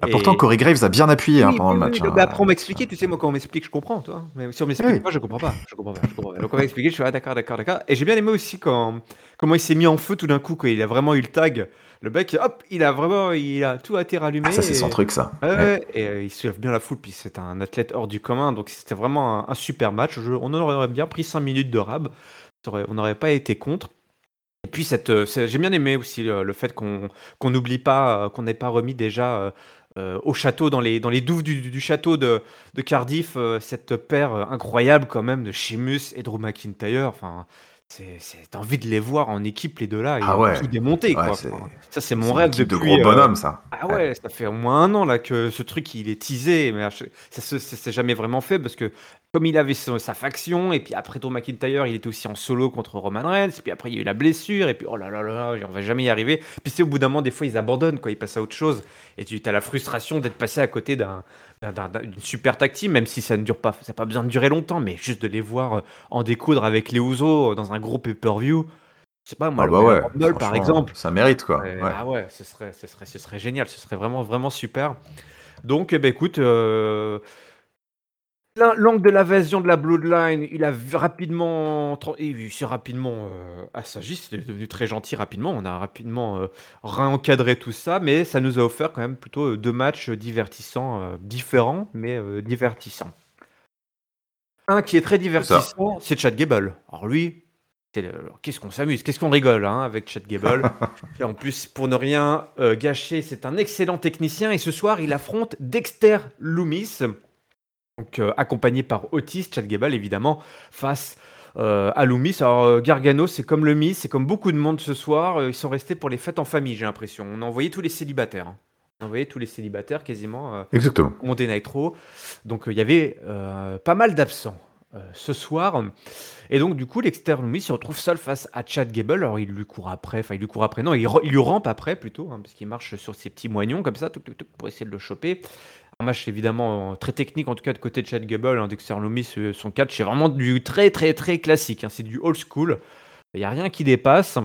Ah, pourtant, Corey Graves a bien appuyé hein, pendant le match. Hein. après, on m'expliquait, tu sais, moi, quand on m'explique, je comprends, toi. Mais si on m'explique pas, je comprends pas. Je comprends pas, je comprends pas. Donc, on m'a expliqué, je suis ah, d'accord, d'accord, d'accord. Et j'ai bien aimé aussi quand, comment il s'est mis en feu tout d'un coup, quand il a vraiment eu le tag. Le mec, hop, il a vraiment, il a tout été rallumé. Ah, ça, c'est son truc, ça. Ouais, Et euh, il soulève bien la foule, puis c'est un athlète hors du commun. Donc, c'était vraiment un, super match. on aurait bien pris 5 minutes de rab. On n'aurait pas été contre. Et puis, cette, j'ai bien aimé aussi le, fait qu'on n'oublie pas, euh, qu'on n'ait pas remis déjà euh, au château, dans les, dans les douves du, château de, de Cardiff, euh, cette paire euh, incroyable quand même de Sheamus et Drew McIntyre. Enfin, c'est envie de les voir en équipe les deux là, ils ah ouais. tout démonter quoi. ça c'est mon rêve depuis. De gros bonhomme ça. Ah ouais, ça fait au moins un an là que ce truc il est teasé, mais ça s'est jamais vraiment fait parce que comme il avait sa, faction, et puis après Drew McIntyre, il était aussi en solo contre Roman Reigns, et puis après il y a eu la blessure, et puis oh là là là, on va jamais y arriver. Puis c'est au bout d'un moment, des fois ils abandonnent, quoi, ils passent à autre chose, et tu as la frustration d'être passé à côté d'un d'une super tactique, même si ça ne dure pas, ça n'a pas besoin de durer longtemps, mais juste de les voir euh, en découdre avec les Ouzo dans un gros pay-per-view. Je sais pas, moi, ah bah par exemple. Ça mérite, quoi. Ah ouais, ce serait, ce, serait, ce serait génial, ce serait vraiment, vraiment super. Donc, ben, écoute, euh, L'angle de l'invasion de la Bloodline, il a rapidement, il s'est rapidement euh, assagi, c'est devenu très gentil rapidement. On a rapidement euh, réencadré tout ça, mais ça nous a offert quand même plutôt euh, deux matchs divertissants, différents, mais divertissants. Un qui est très divertissant, c'est Chad Gable. Alors lui, qu'est-ce qu'on s'amuse, qu'est-ce qu'on rigole hein, avec Chad Gable. et en plus, pour ne rien gâcher, c'est un excellent technicien et ce soir, il affronte Dexter Loomis donc, euh, accompagné par Otis, Chad Gable évidemment, face euh, à Loomis. Alors euh, Gargano, c'est comme le Miss, c'est comme beaucoup de monde ce soir. ils sont restés pour les fêtes en famille, j'ai l'impression. On a envoyé tous les célibataires. Hein. On a envoyé tous les célibataires quasiment. Exactement. Monday Nitro. Donc il y avait pas mal d'absents ce soir. Et donc, du coup, l'externe Loomis se retrouve seul face à Chad Gable. Alors, il lui court après, enfin, il lui court après, non, il, lui rampe après plutôt, hein, parce qu'il marche sur ses petits moignons comme ça, pour essayer de le choper. Un match évidemment très technique, en tout cas de côté de Chad Gable, hein, Dexter Loomis, son catch, c'est vraiment du très très très classique, hein, c'est du old school. Il n'y a rien qui dépasse.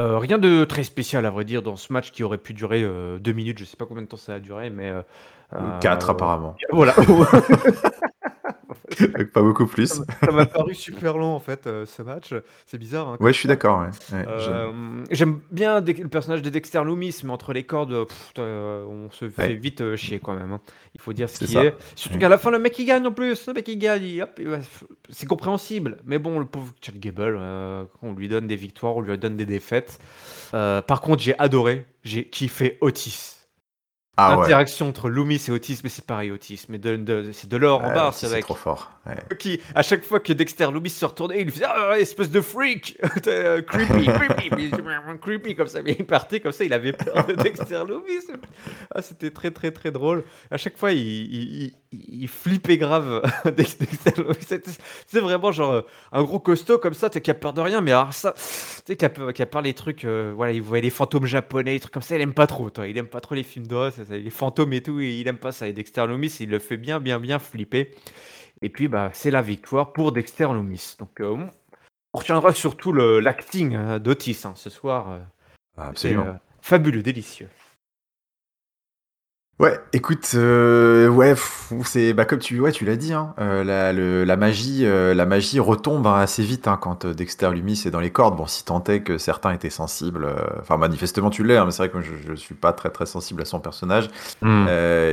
Euh, rien de très spécial à vrai dire dans ce match qui aurait pu durer euh, deux minutes, je sais pas combien de temps ça a duré, mais... Euh, quatre apparemment. Voilà. pas beaucoup plus. Ça m'a paru super long en fait euh, ce match. C'est bizarre. Hein, ouais, je suis d'accord. Ouais. Euh, j'aime bien le personnage de Dexter Loomis, mais entre les cordes, euh, on se fait vite chier quand même. Hein. Il faut dire ce qui est. Surtout qu'à la fin, le mec il gagne en plus. Le mec il gagne. C'est compréhensible. Mais bon, le pauvre Chad Gable, on lui donne des victoires, on lui donne des défaites. par contre, j'ai adoré. J'ai kiffé Otis. Ah L'interaction entre Loomis et Otis, mais c'est pareil, Otis, mais de, c'est de l'or en barre, c'est trop fort. Qui, à chaque fois que Dexter Loomis se retournait, il faisait ah, espèce de freak, euh, creepy, creepy, creepy comme ça, mais il partait comme ça, il avait peur de Dexter Loomis. Ah, c'était très très très drôle. À chaque fois, il, il, flippait grave Dexter Loomis. C'est vraiment genre un gros costaud comme ça, qui a peur de rien, mais alors ça, tu sais, qui a, peur des trucs, euh, voilà, il voyait les fantômes japonais, des trucs comme ça, il aime pas trop, toi, il aime pas trop les films d'horreur les fantômes et tout, il aime pas ça. Et Dexter Loomis, il le fait bien, bien, bien flipper. Et puis, bah, c'est la victoire pour Dexter Loomis. Donc, euh, on retiendra surtout l'acting hein, d'Otis hein, ce soir. Euh, ah, absolument. Euh, fabuleux, délicieux. Ouais, écoute, euh, ouais, c'est bah comme tu, ouais, tu l'as dit, hein, euh, la, le, la magie, euh, la magie retombe hein, assez vite hein, quand Dexter Lumis est dans les cordes. Bon, si tant est que certains étaient sensibles, enfin manifestement tu l'es, hein, mais c'est vrai que je, je suis pas très très sensible à son personnage, hmm.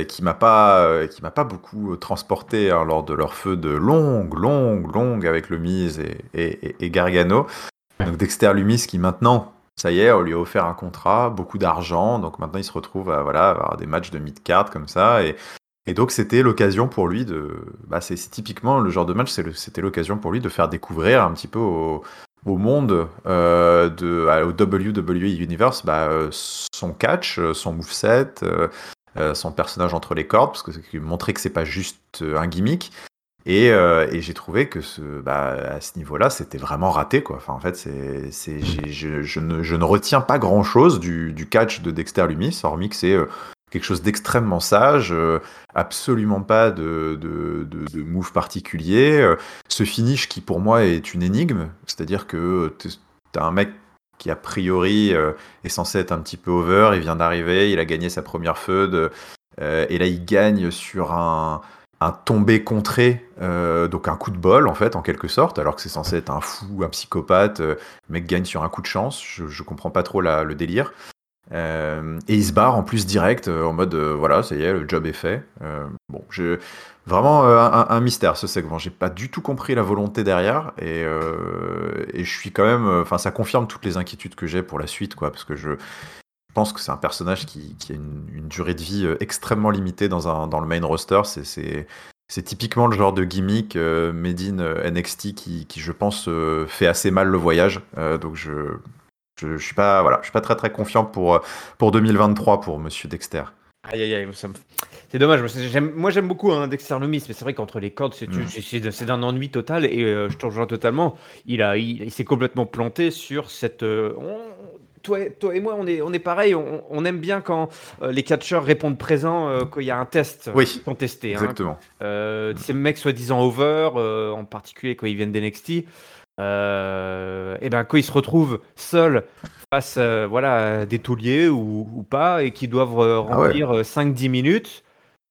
qui m'a pas, qui m'a pas beaucoup transporté lors de leur feu de longue, longue, longue avec le Mise et, et, et Gargano. Donc Dexter Lumis qui maintenant ça y est, on lui a offert un contrat, beaucoup d'argent, donc maintenant il se retrouve à voilà, avoir des matchs de mid-card comme ça. Et, donc c'était l'occasion pour lui de. Bah, c'est typiquement le genre de match, c'était l'occasion pour lui de faire découvrir un petit peu au, monde euh, de, au WWE Universe bah, euh, son catch, son moveset, euh, son personnage entre les cordes, parce que montrer que c'est pas juste un gimmick. Et, euh, et j'ai trouvé que bah, à ce niveau-là, c'était vraiment raté. Enfin, en fait, je, ne, retiens pas grand-chose du, catch de Dexter Lumis, hormis que c'est euh, quelque chose d'extrêmement sage, euh, absolument pas de, de move particulier. ce finish qui, pour moi, est une énigme, c'est-à-dire que tu as un mec qui, a priori, est censé être un petit peu over, il vient d'arriver, il a gagné sa première feud, et là, il gagne sur un un tombé contré, euh, donc un coup de bol en fait, en quelque sorte, alors que c'est censé être un fou, un psychopathe, euh, mec gagne sur un coup de chance, je, je comprends pas trop la, le délire. Euh, et il se barre en plus direct, en mode voilà, ça y est, le job est fait. bon, je, vraiment un, un, mystère ce segment, j'ai pas du tout compris la volonté derrière, et, et je suis quand même, enfin ça confirme toutes les inquiétudes que j'ai pour la suite, quoi, parce que je pense que c'est un personnage qui, a une, durée de vie euh, extrêmement limitée dans, un, dans le main roster. C'est typiquement le genre de gimmick euh, made in euh, NXT qui, qui, je pense, fait assez mal le voyage. donc je, je, suis pas voilà, je suis pas très très confiant pour pour 2023 pour Monsieur Dexter. Aïe aïe aïe, c'est dommage. Moi j'aime beaucoup hein, Dexter Lumis, mais c'est vrai qu'entre les cordes, c'est mm. d'un ennui total et je te rejoins totalement. Il a, il, s'est complètement planté sur cette toi, toi, et moi, on est, on est pareil. On, aime bien quand euh, les catcheurs répondent présent euh, quand il y a un test oui, qui sont testés. Hein. Exactement. Euh, ces mecs soi-disant over, en particulier quand ils viennent d'NXT, et ben quand ils se retrouvent seuls face voilà, des tauliers ou, pas et qui doivent ah remplir 5-10 minutes,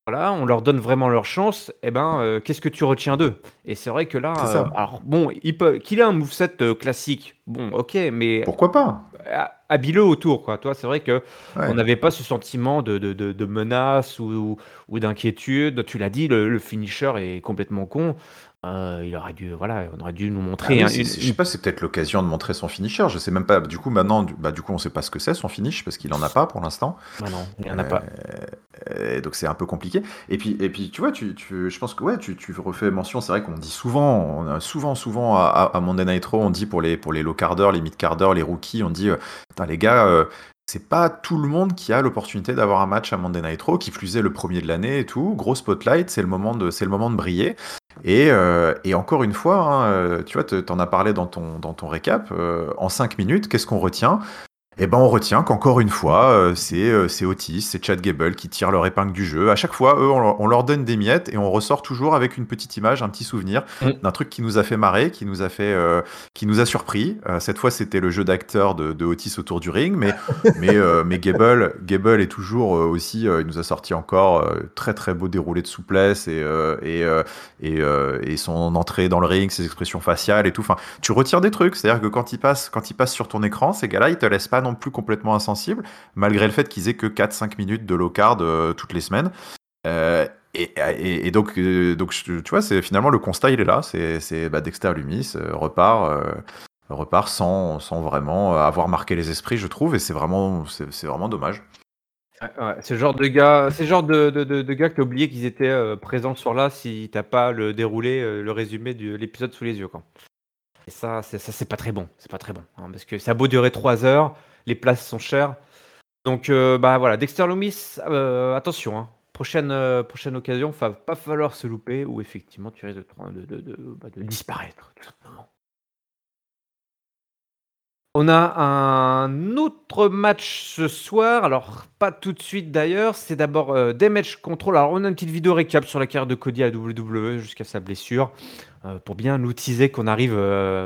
voilà, on leur donne vraiment leur chance, et ben, qu'est-ce que tu retiens d'eux? Et c'est vrai que là, alors bon, il peut, qu'il ait un moveset classique, bon, ok, mais pourquoi pas? Habile autour, quoi. Toi, c'est vrai que on n'avait pas ce sentiment de, de, de, menace ou, ou d'inquiétude. Tu l'as dit, le, finisher est complètement con. Euh, il aurait dû, voilà, on aurait dû nous montrer. Ah je sais pas, c'est peut-être l'occasion de montrer son finisher. Je sais même pas. Du coup, maintenant, bah, du coup, on sait pas ce que c'est son finish parce qu'il en a pas pour l'instant. Bah non, il en a pas. Euh, donc c'est un peu compliqué. Et puis, et puis, tu vois, tu, tu je pense que ouais, tu, tu refais mention. C'est vrai qu'on dit souvent, on a souvent, souvent à, à, Monday Night Raw, on dit pour les pour les low carders, les mid carders, les rookies, on dit, euh, les gars. C'est pas tout le monde qui a l'opportunité d'avoir un match à Monday Night Raw, qui plus est le premier de l'année et tout. Gros spotlight, c'est le moment de, c'est le moment de briller. Et, euh, et encore une fois, hein, euh, tu vois, tu en as parlé dans ton, dans ton récap, euh, en 5 minutes, qu'est-ce qu'on retient? Et eh ben on retient qu'encore une fois, euh, c'est euh, c'est Otis, c'est Chad Gable qui tire leur épingle du jeu. À chaque fois, eux, on leur, donne des miettes et on ressort toujours avec une petite image, un petit souvenir mm. d'un truc qui nous a fait marrer, qui nous a fait, euh, qui nous a surpris. cette fois, c'était le jeu d'acteur de, de, Otis autour du ring, mais mais mais Gable, Gable est toujours aussi, il nous a sorti encore très très beau déroulé de souplesse et et, et et son entrée dans le ring, ses expressions faciales et tout. Enfin, tu retires des trucs, c'est-à-dire que quand il passe quand il passe sur ton écran, ces gars-là, ils te laissent pas non plus complètement insensible, malgré le fait qu'ils aient que 4-5 minutes de low card euh, toutes les semaines. Euh, et, donc, euh, donc, tu vois, c'est finalement le constat, il est là. C'est bah, Dexter Lumis repart, repart sans, sans vraiment avoir marqué les esprits, je trouve, et c'est vraiment, vraiment dommage. c'est le genre de gars, c'est genre de, de, de, gars que t'as oublié qu'ils étaient présents sur là si t'as pas le déroulé, le résumé de l'épisode sous les yeux. Quoi. Et ça, ça, c'est pas très bon. C'est pas très bon. Hein, parce que ça a beau durer 3 heures, les places sont chères. Donc, euh, bah voilà, Dexter Loomis, euh, attention, hein. prochaine, euh, prochaine occasion, il va pas falloir se louper ou effectivement tu risques de, de, de, bah, de disparaître, tout simplement. On a un autre match ce soir, alors pas tout de suite d'ailleurs, c'est d'abord Damage Control. Alors on a une petite vidéo récap sur la carrière de Cody à WWE jusqu'à sa blessure, pour bien nous teaser qu'on arrive,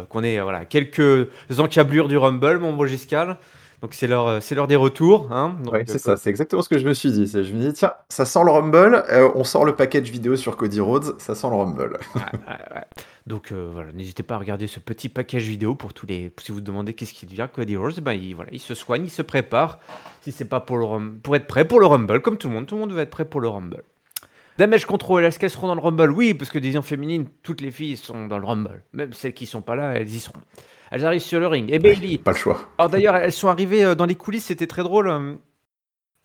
qu'on est voilà, quelques encablures du Rumble, mon beau Giscal. Donc c'est l'heure, euh, c'est l'heure des retours. Hein ouais, c'est ça, c'est exactement ce que je me suis dit. Je me dis, tiens, ça sent le Rumble, euh, on sort le package vidéo sur Cody Rhodes, ça sent le Rumble. Donc euh, voilà, n'hésitez pas à regarder ce petit package vidéo pour tous les. Si vous demandez qu'est-ce qui devient Cody Rhodes, ben, il, voilà, il se soigne, il se prépare. Si c'est pas pour, le pour être prêt pour le Rumble, comme tout le monde, tout le monde va être prêt pour le Rumble. Damage Control, est-ce qu'elles seront dans le Rumble Oui, parce que des féminines, toutes les filles sont dans le Rumble. Même celles qui sont pas là, elles y seront. Elles arrivent sur le ring. Et Bailey. Pas le choix. Alors d'ailleurs, elles sont arrivées euh, dans les coulisses, c'était très drôle. Euh,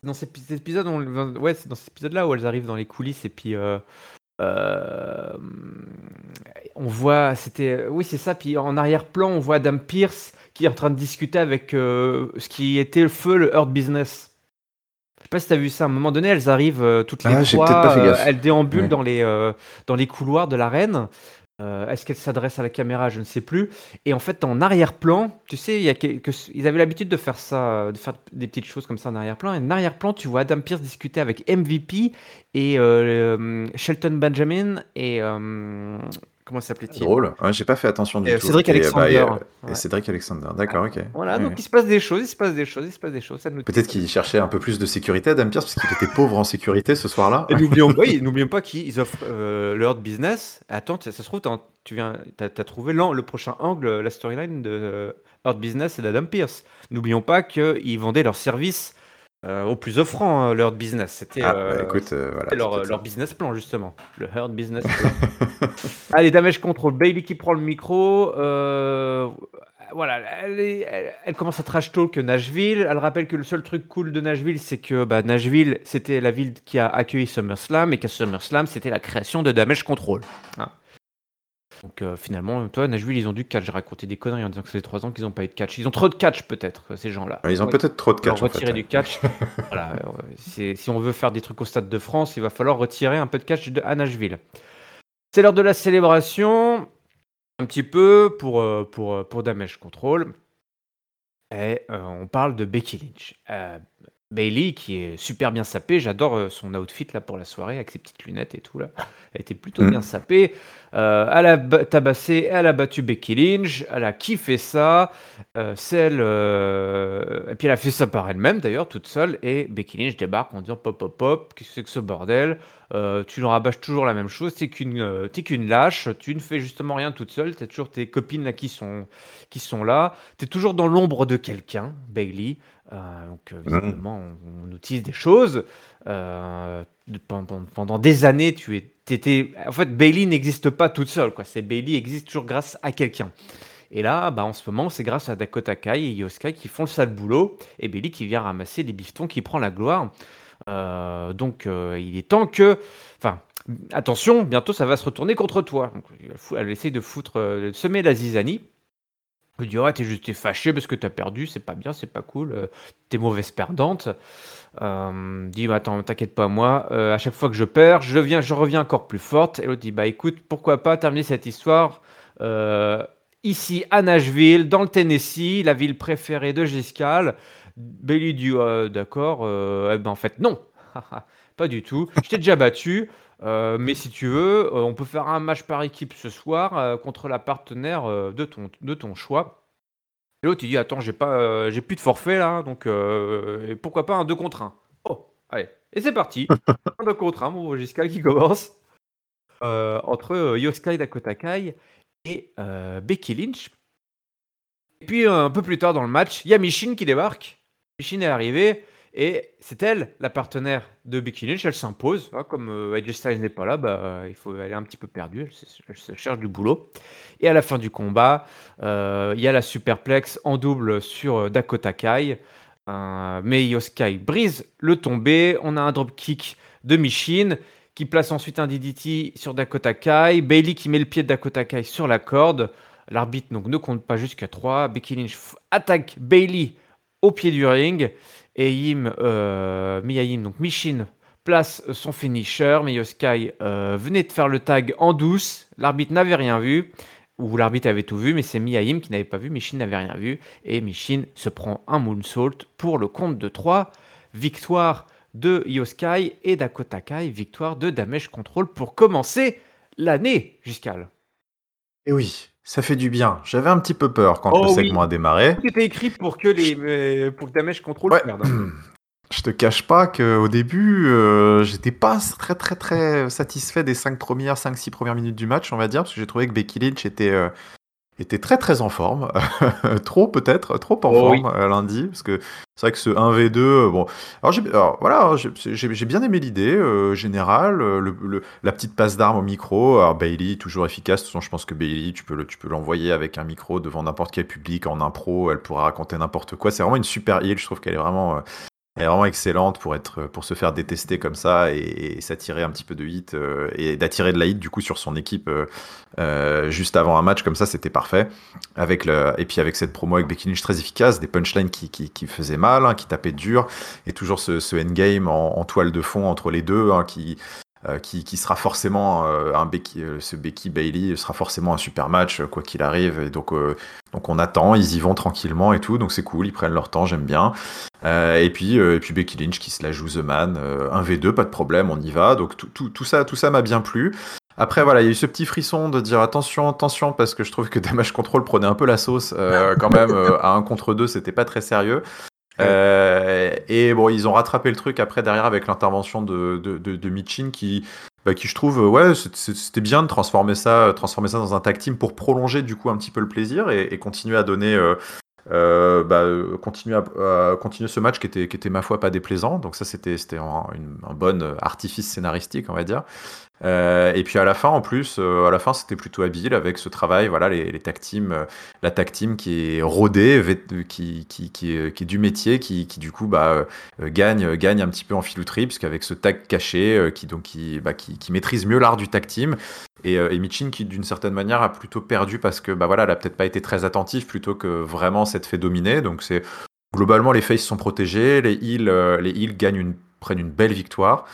dans cet épisode, ouais, c'est dans cet épisode-là où elles arrivent dans les coulisses et puis euh, on voit, c'était, oui, c'est ça. Puis en arrière-plan, on voit Adam Pierce qui est en train de discuter avec ce qui était le feu, le Hurt Business. Je sais pas si tu as vu ça. À un moment donné, elles arrivent toutes les ah, trois. elles déambulent dans les dans les couloirs de l'arène. Euh, est-ce qu'elle s'adresse à la caméra? Je ne sais plus. Et en fait, en arrière-plan, tu sais, ils avaient l'habitude de faire ça, de faire des petites choses comme ça en arrière-plan. Et en arrière-plan, tu vois Adam Pierce discuter avec MVP et euh, euh, Shelton Benjamin et Comment s'appelait-il Drôle. j'ai pas fait attention du tout. Cédric Alexander. et Cédric Alexander. D'accord, ok. Voilà, donc il se passe des choses, il se passe des choses, il se passe des choses. Peut-être qu'il cherchait un peu plus de sécurité, Adam Pierce, parce qu'il était pauvre en sécurité ce soir-là. Et n'oublions oui, pas qu'ils offrent euh, leur business. Attends, ça, se trouve, tu viens, as, trouvé le prochain angle, la storyline de Earth Business et d'Adam Pierce. N'oublions pas qu'ils vendaient leurs services euh, au plus offrant hein, leur business. C'était ah, bah, euh, voilà, leur, leur business plan justement, le Herd Business Plan. Allez, Damage Control, Bailey qui prend le micro. Euh, voilà, elle, elle, commence à trash talk Nashville. Elle rappelle que le seul truc cool de Nashville, c'est que bah, Nashville, c'était la ville qui a accueilli SummerSlam et qu'à SummerSlam, c'était la création de Damage Control. Hein. Donc euh, finalement, toi, Nashville, ils ont du catch. J'ai raconté des conneries en disant que c'est 3 ans qu'ils n'ont pas eu de catch. Ils ont trop de catch peut-être, ces gens-là. Ils ont peut-être trop de catch. Retirer du catch. voilà, euh, si on veut faire des trucs au Stade de France, il va falloir retirer un peu de catch de, à Nashville. C'est l'heure de la célébration. Un petit peu pour, euh, pour, pour Damage Control. Et on parle de Becky Lynch. Bailey qui est super bien sapée, j'adore son outfit là pour la soirée avec ses petites lunettes et tout là. Elle était plutôt bien mm. sapée. Euh, elle a tabassé, elle a battu Becky Lynch, elle a kiffé ça. Euh, celle, euh, et puis elle a fait ça par elle-même d'ailleurs, toute seule. Et Becky Lynch débarque en disant pop pop pop, qu'est-ce que c'est que ce bordel? Tu nous rabâches toujours la même chose, t'es qu'une qu'une lâche, tu ne fais justement rien toute seule, t'as toujours tes copines là qui sont, qui sont là, t'es toujours dans l'ombre de quelqu'un, Bailey. donc mmh. visiblement, on, on, utilise des choses. pendant, pendant des années, tu es en fait, Bailey n'existe pas toute seule, quoi. C'est Bailey existe toujours grâce à quelqu'un. Et là, bah, en ce moment, c'est grâce à Dakota Kai et Yosuke qui font le sale boulot et Bailey qui vient ramasser les bifetons, qui prend la gloire. Euh, donc, euh, il est temps que, enfin, attention, bientôt ça va se retourner contre toi. elle essaie de foutre, euh, semer la zizanie. Elle dit ouais, t'es juste fâché parce que t'as perdu, c'est pas bien, c'est pas cool, t'es mauvaise perdante. Euh, dit bah, attends, t'inquiète pas, moi, à chaque fois que je perds, je, je reviens encore plus forte. Et l'autre dit bah écoute, pourquoi pas terminer cette histoire ici à Nashville, dans le Tennessee, la ville préférée de Giscal. Bailey dit euh, d'accord, euh, eh ben, en fait non, pas du tout. Je t'ai déjà battu, euh, mais si tu veux, on peut faire un match par équipe ce soir contre la partenaire de, ton, de ton choix. Et l'autre il dit attends, j'ai pas, j'ai plus de forfait là, donc pourquoi pas un 2 contre 1 Oh, allez, et c'est parti, un 2 contre 1, mon Giscal qui commence entre Yoskai Dakota Kai et Becky Lynch. Et puis un peu plus tard dans le match, il y a Michin qui débarque. Michin est arrivée et c'est elle, la partenaire de Becky Lynch. Elle s'impose. Hein, comme euh, AJ Styles n'est pas là, bah, il faut aller un petit peu perdu. Elle, cherche du boulot. Et à la fin du combat, euh, il y a la superplex en double sur euh, Dakota Kai. mais Yoskai brise le tombé. On a un dropkick de Michin qui place ensuite un DDT sur Dakota Kai. Bailey qui met le pied de Dakota Kai sur la corde. L'arbitre ne compte pas jusqu'à 3. Becky Lynch attaque Bailey au pied du ring. Et Yim, euh, Miyahim, donc Mishin, place son finisher. Miyoskai euh, venait de faire le tag en douce. L'arbitre n'avait rien vu. Ou l'arbitre avait tout vu, mais c'est Miyahim qui n'avait pas vu. Mishin n'avait rien vu. Et Mishin se prend un moonsault pour le compte de 3. Victoire de Yoskai et Dakota Kai. Victoire de Damage Control pour commencer l'année, Giscal. Et oui, ça fait du bien. J'avais un petit peu peur quand le oh segment a démarré. Tout était écrit pour que les euh, pour que Damage Control perde. Hein. Je te cache pas qu'au début, euh, j'étais pas très très très satisfait des 5 premières, 5-6 premières minutes du match, on va dire, parce que j'ai trouvé que Becky Lynch était, euh, était très très en forme, trop peut-être, trop en oh forme euh, lundi, parce que c'est vrai que ce 1v2, euh, bon, alors, j'ai, voilà, hein, j'ai, bien aimé l'idée euh, générale, le, la petite passe d'armes au micro, alors Bailey toujours efficace, de toute façon je pense que Bailey tu peux, le, tu peux l'envoyer avec un micro devant n'importe quel public en impro, elle pourra raconter n'importe quoi, c'est vraiment une super heal, je trouve qu'elle est vraiment elle est vraiment excellente pour, être, pour se faire détester comme ça et, s'attirer un petit peu de hit euh, et d'attirer de la hit du coup sur son équipe euh, euh, juste avant un match comme ça, c'était parfait. Avec le, et puis avec cette promo avec Becky très efficace, des punchlines qui, qui, faisaient mal, hein, qui tapaient dur et toujours ce, ce endgame en, en, toile de fond entre les deux hein, qui, euh, qui, qui, sera forcément euh, un Becky, euh, ce Becky Bailey sera forcément un super match quoi qu'il arrive. Et donc donc on attend ils y vont tranquillement et tout. Donc c'est cool ils prennent leur temps j'aime bien. Et puis et puis Becky Lynch qui se la joue The Man 1v2 pas de problème on y va. Donc tout, tout, tout ça tout ça m'a bien plu. Après voilà il y a eu ce petit frisson de dire attention attention parce que je trouve que Damage Control prenait un peu la sauce quand même à 1 contre 2 c'était pas très sérieux euh, et bon, ils ont rattrapé le truc après derrière avec l'intervention de, de, Michin qui, bah, qui je trouve, ouais, c'était bien de transformer ça, transformer ça dans un tag team pour prolonger du coup un petit peu le plaisir et, continuer à donner, euh, euh, bah, continuer à, continuer ce match qui était, qui était ma foi pas déplaisant. Donc ça c'était c'était un, un, bon artifice scénaristique on va dire. Euh, et puis à la fin, en plus, euh, à la fin, c'était plutôt habile avec ce travail, voilà, les, les tag teams, euh, la tag team qui est rodée, qui, est, du métier, qui, du coup bah, gagne, gagne un petit peu en filouterie, puisqu'avec ce tag caché, qui, donc, bah, qui, maîtrise mieux l'art du tag team, et, et Michin qui d'une certaine manière a plutôt perdu parce que bah voilà, elle a peut-être pas été très attentive plutôt que vraiment s'être fait dominer. Donc globalement les faces sont protégés, les heals, les heals gagnent une, prennent une belle victoire.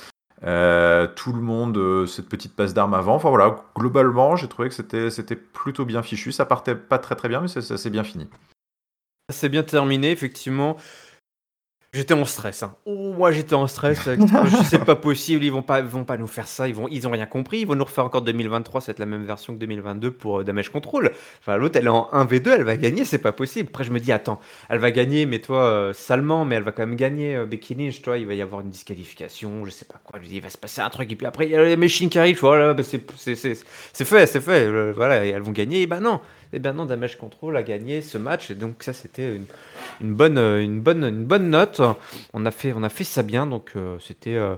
Euh, tout le monde, euh, cette petite passe d'armes avant. Enfin voilà, globalement, j'ai trouvé que c'était, c'était plutôt bien fichu. Ça partait pas très très bien, mais s'est bien fini. C'est bien terminé, effectivement. J'étais en stress. Hein. Oh, moi, j'étais en stress. je sais pas possible. Ils vont pas, vont pas nous faire ça. Ils vont, ils ont rien compris. Ils vont nous refaire encore 2023. C'est la même version que 2022 pour euh, Damage Control. Enfin, l'autre, elle est en 1v2. Elle va gagner. C'est pas possible. Après, je me dis, attends, elle va gagner, mais toi, euh, salement, mais elle va quand même gagner. Euh, Becky Lynch, toi, il va y avoir une disqualification. Je sais pas quoi. Je dis, il va se passer un truc. Et puis après, il y a les machines qui arrivent. Voilà, bah, c'est, c'est, c'est, fait, c'est fait. voilà, elles vont gagner. Et ben non. Et ben non, Damage Control a gagné ce match. Et donc, ça, c'était une une bonne, euh, une bonne, une bonne note. On a fait, on a fait ça bien, donc euh, c'était, euh,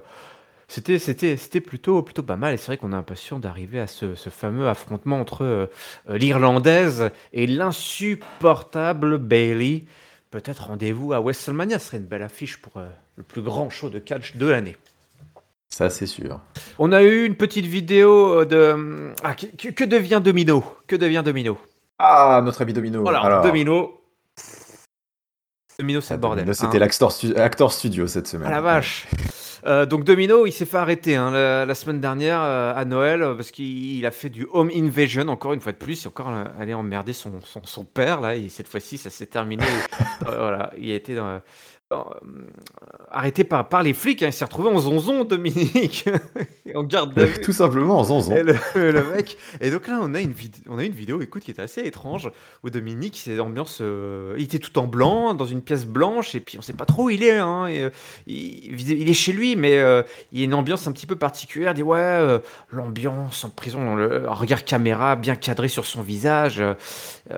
c'était, c'était, c'était plutôt, plutôt pas mal. Et c'est vrai qu'on a l'impression d'arriver à ce, ce, fameux affrontement entre l'Irlandaise et l'insupportable Bailey. Peut-être rendez-vous à WrestleMania, ce serait une belle affiche pour le plus grand show de catch de l'année. Ça, c'est sûr. On a eu une petite vidéo de. Ah, que, que, devient Domino? Que devient Domino? Ah, notre ami Domino. Voilà, Domino, Domino, c'est le bordel. Domino, C'était hein. l'acteur studio cette semaine. Ah la vache. Euh, donc Domino, il s'est fait arrêter hein, la, semaine dernière euh, à Noël parce qu'il a fait du home invasion encore une fois de plus. Il a encore euh, allé emmerder son, son, son, père là et cette fois-ci ça s'est terminé. voilà, il a été dans, euh, arrêté par, par les flics. Hein. Il s'est retrouvé en zonzon, Dominique, en garde Tout simplement en zonzon. Et le, mec. Et donc là, on a une, on a une vidéo, écoute, qui est assez étrange, où Dominique, c'est ambiance. Euh, il était tout en blanc, dans une pièce blanche, et puis on sait pas trop où il est. Hein, et, euh, il, est chez lui, mais il y a une ambiance un petit peu particulière. Il dit Ouais, l'ambiance en prison, le regard caméra bien cadré sur son visage.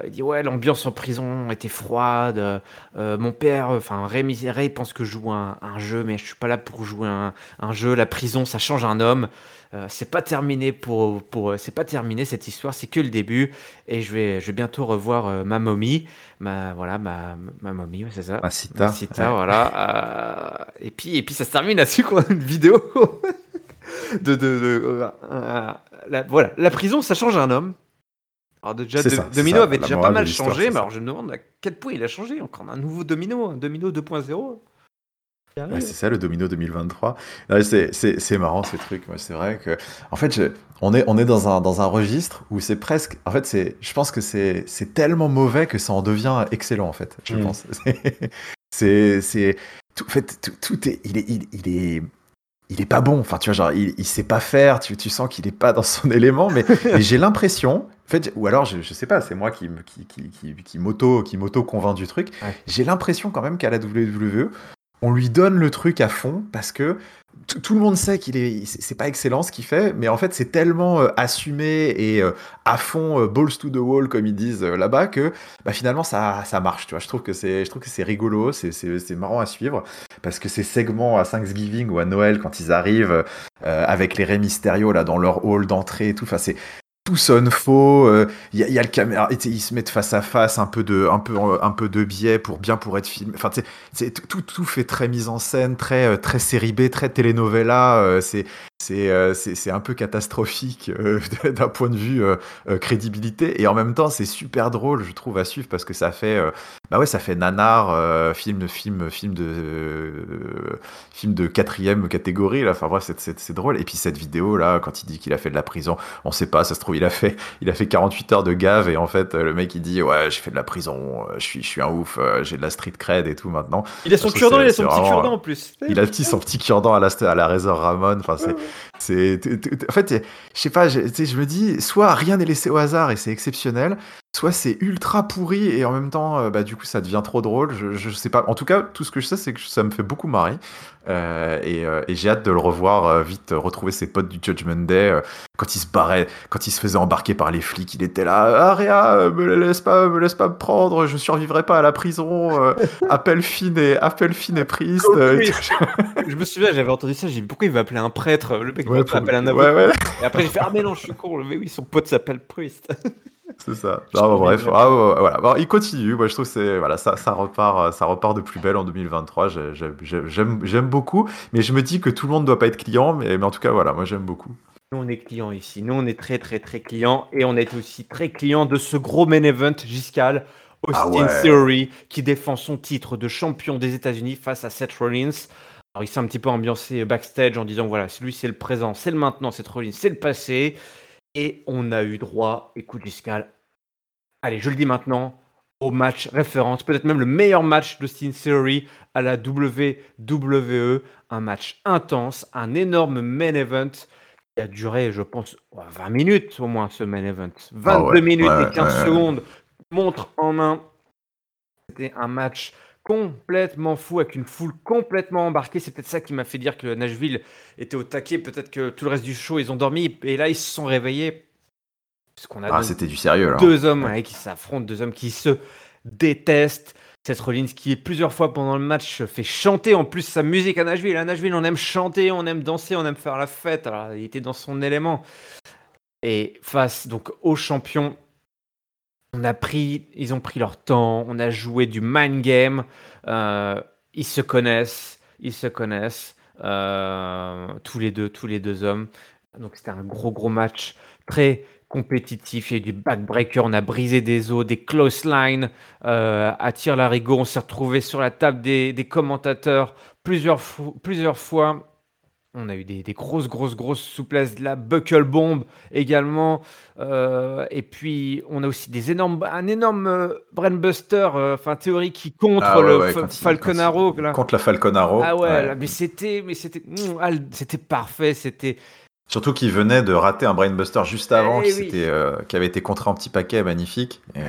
il dit Ouais, l'ambiance en prison était froide. mon père, enfin Rémi il pense que je joue un, jeu, mais je suis pas là pour jouer un, jeu. La prison, ça change un homme. Euh, c'est pas terminé pour, pour c'est pas terminé cette histoire, c'est que le début. Et je vais, je vais bientôt revoir euh, ma momie, ma voilà, ma, ma momie, c'est ça. Ma cita. voilà. Euh, et puis, et puis ça se termine là-dessus qu'on a une vidéo de, de, la, voilà, la prison, ça change un homme. Alors déjà, Domino avait déjà pas mal changé, mais alors je me demande à quel point il a changé. Encore un nouveau Domino, un Domino 2.0. c'est ça le Domino 2023. C'est marrant ces trucs. C'est vrai que, en fait, on est, on est dans, un, dans un registre où c'est presque. En fait, je pense que c'est tellement mauvais que ça en devient excellent, en fait. Je mm. pense. C'est. En fait, tout, tout, est. Il est, il, il est il est pas bon. Enfin, tu vois, genre, il, il sait pas faire. Tu, tu sens qu'il est pas dans son élément. Mais, j'ai l'impression, fait, ou alors, je, je sais pas, c'est moi qui, qui, qui, qui, m'auto, qui m'auto convainc du truc. J'ai l'impression quand même qu'à la WWE, on lui donne le truc à fond parce que tout le monde sait qu'il est, c'est pas excellent ce qu'il fait, mais en fait c'est tellement euh, assumé et euh, à fond euh, balls to the wall comme ils disent là-bas que bah, finalement ça, ça marche. Tu vois, je trouve que c'est, je trouve que c'est rigolo, c'est, c'est, marrant à suivre parce que ces segments à Thanksgiving ou à Noël quand ils arrivent avec les Rey Mysterio là dans leur hall d'entrée et tout, enfin c'est tout sonne faux. Il y, a le caméra, ils se mettent face à face, un peu de, un peu, un peu de biais pour bien pour être filmé. Enfin, c'est tout, tout fait très mise en scène, très, très série B, très telenovela. c'est, c'est, c'est, un peu catastrophique d'un point de vue crédibilité et en même temps c'est super drôle, je trouve à suivre parce que ça fait, bah ouais, ça fait nanar, film, film, film de, film de quatrième catégorie là. Enfin bref, c'est, c'est drôle. Et puis cette vidéo là, quand il dit qu'il a fait de la prison, on sait pas, ça se trouve il a fait, il a fait 48 heures de gave et en fait le mec il dit ouais j'ai fait de la prison, je suis, je suis un ouf, j'ai de la street cred et tout maintenant. Il a son cure-dent, il a son petit cure-dent en plus. Il a petit, son petit cure-dent à la, à la Razor Ramon. Enfin c'est, en fait je sais pas, je me dis soit rien n'est laissé au hasard et c'est exceptionnel, soit c'est ultra pourri et en même temps, euh, bah, du coup, ça devient trop drôle. Je, je, sais pas. En tout cas, tout ce que je sais, c'est que ça me fait beaucoup marrer. Euh, et, euh, et j'ai hâte de le revoir euh, vite, retrouver ses potes du Judgment Day. quand il se barrait, quand il se faisait embarquer par les flics, il était là. Aria, me laisse pas, me laisse pas me prendre. Je survivrai pas à la prison. appelle Finn et appelle Finn et Priest. je me souviens, j'avais entendu ça. J'ai dit pourquoi il va appeler un prêtre. Le mec ouais, appeler un avocat. Et après j'ai fait ah mais non, je suis con. Mais oui, son pote s'appelle Priest. C'est ça. bref, ah, voilà. il continue. Moi, je trouve que voilà, ça, ça, repart, ça repart de plus belle en 2023. J'aime beaucoup, mais je me dis que tout le monde ne doit pas être client. Mais, mais en tout cas, voilà, moi, j'aime beaucoup. Nous, on est client ici. Nous, on est très, très, très client. Et on est aussi très client de ce gros main event Giscal, Austin ah Theory, qui défend son titre de champion des États-Unis face à Seth Rollins. Alors, il s'est un petit peu ambiancé backstage en disant voilà, lui, c'est le présent, c'est le maintenant, Seth Rollins, c'est le passé. Et on a eu droit, écoute Giscal, allez, je le dis maintenant, au match référence, peut-être même le meilleur match de Steam Theory à la WWE. Un match intense, un énorme main event qui a duré, je pense, 20 minutes au moins ce main event. 22 ah minutes et 15 secondes, montre en main. C'était un match complètement fou, avec une foule complètement embarquée. C'est peut-être ça qui m'a fait dire que Nashville était au taquet. Peut-être que tout le reste du show, ils ont dormi. Et là, ils se sont réveillés. Parce qu'on a ah, c'était du sérieux, là. Deux hommes qui s'affrontent, deux hommes qui se détestent. Seth Rollins qui plusieurs fois pendant le match fait chanter en plus sa musique à Nashville. À Nashville, on aime chanter, on aime danser, on aime faire la fête. Alors, il était dans son élément. Et face donc aux champions on a pris, ils ont pris leur temps, on a joué du mind game. Euh, ils se connaissent, ils se connaissent euh, tous les deux, tous les deux hommes. Donc c'était un gros gros match très compétitif. Il y a eu du backbreaker, on a brisé des os, des close lines. Euh, à tir larigot, on s'est retrouvé sur la table des, commentateurs plusieurs, plusieurs fois. On a eu des, grosses, grosses, grosses souplesses de la buckle bomb également. Euh, et puis, on a aussi des énormes, un énorme euh, brainbuster, euh, enfin théorie qui contre ah le Falconaro. Contre la Falconaro. Ah ouais, mais c'était, mais c'était, mm, ah, c'était parfait. C'était, Surtout qu'il venait de rater un Brainbuster juste avant, eh qui, euh, qui, avait été contrat en petit paquet, magnifique. Et,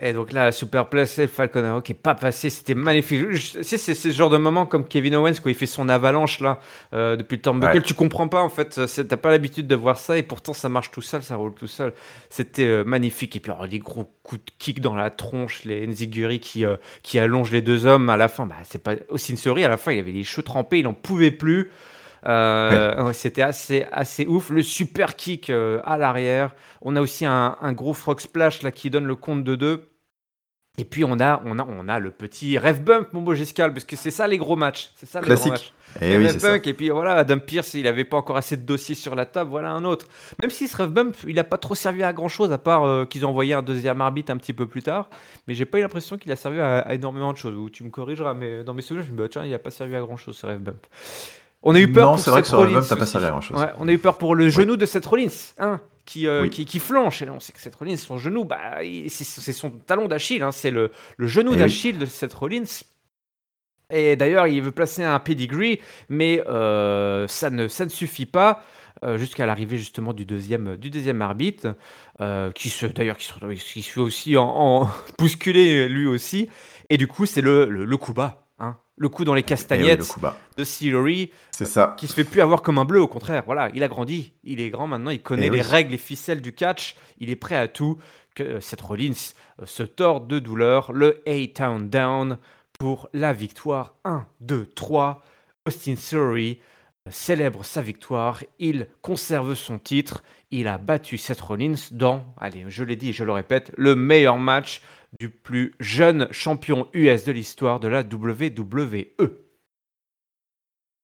eh et donc là, Super Place, Falcon qui n'est pas passé, c'était magnifique. C'est ce genre de moment comme Kevin Owens, quand il fait son avalanche là, euh, depuis le turnbuckle, tu comprends pas en fait, t'as pas l'habitude de voir ça, et pourtant ça marche tout seul, ça roule tout seul. C'était euh, magnifique. Et puis alors, les gros coups de kick dans la tronche, les Nziguri qui, qui allongent les deux hommes à la fin. Bah, c'est pas aussi une série, à la fin, il avait les cheveux trempés, il n'en pouvait plus. Euh, c'était assez, assez ouf. Le super kick euh, à l'arrière. On a aussi un, gros frog splash là, qui donne le compte de deux. Et puis on a, on a, on a le petit rêve bump, mon beau Giscal, parce que c'est ça les gros matchs. C'est ça les Classique. gros matchs. Et, oui, et puis voilà, Adam Pierce, il n'avait pas encore assez de dossiers sur la table, voilà un autre. Même si ce rêve bump, il n'a pas trop servi à grand chose, à part euh, qu'ils ont envoyé un deuxième arbitre un petit peu plus tard. Mais j'ai pas eu l'impression qu'il a servi à, énormément de choses. Ou tu me corrigeras, mais dans mes souvenirs, je me dis, bah, tiens, il n'a pas servi à grand chose ce rêve bump. On a eu peur. Non, vrai que Rollins, pas grand chose. on a eu peur pour le genou de Seth Rollins, hein, qui, euh, qui, qui, flanche. Et là, on sait que Seth Rollins, son genou, bah, c'est son talon d'Achille. Hein, c'est le, le, genou d'Achille de Seth Rollins. Et d'ailleurs, il veut placer un pedigree, mais euh, ça, ne, ça ne suffit pas. Euh, jusqu'à l'arrivée justement du deuxième, du deuxième arbitre, qui se d'ailleurs qui se, qui se fait aussi en, en bousculer lui aussi. Et du coup, c'est le, le, le coup bas le coup dans les castagnettes de Sillery. C'est ça. Qui se fait plus avoir comme un bleu, au contraire. Voilà, il a grandi, il est grand maintenant, il connaît les règles, les ficelles du catch, il est prêt à tout. Que Seth Rollins euh, se tord de douleur. Le A-Town Down pour la victoire. 1, 2, 3. Austin Theory euh, célèbre sa victoire. Il conserve son titre. Il a battu Seth Rollins dans, allez, je l'ai dit et je le répète, le meilleur match du plus jeune champion US de l'histoire de la WWE.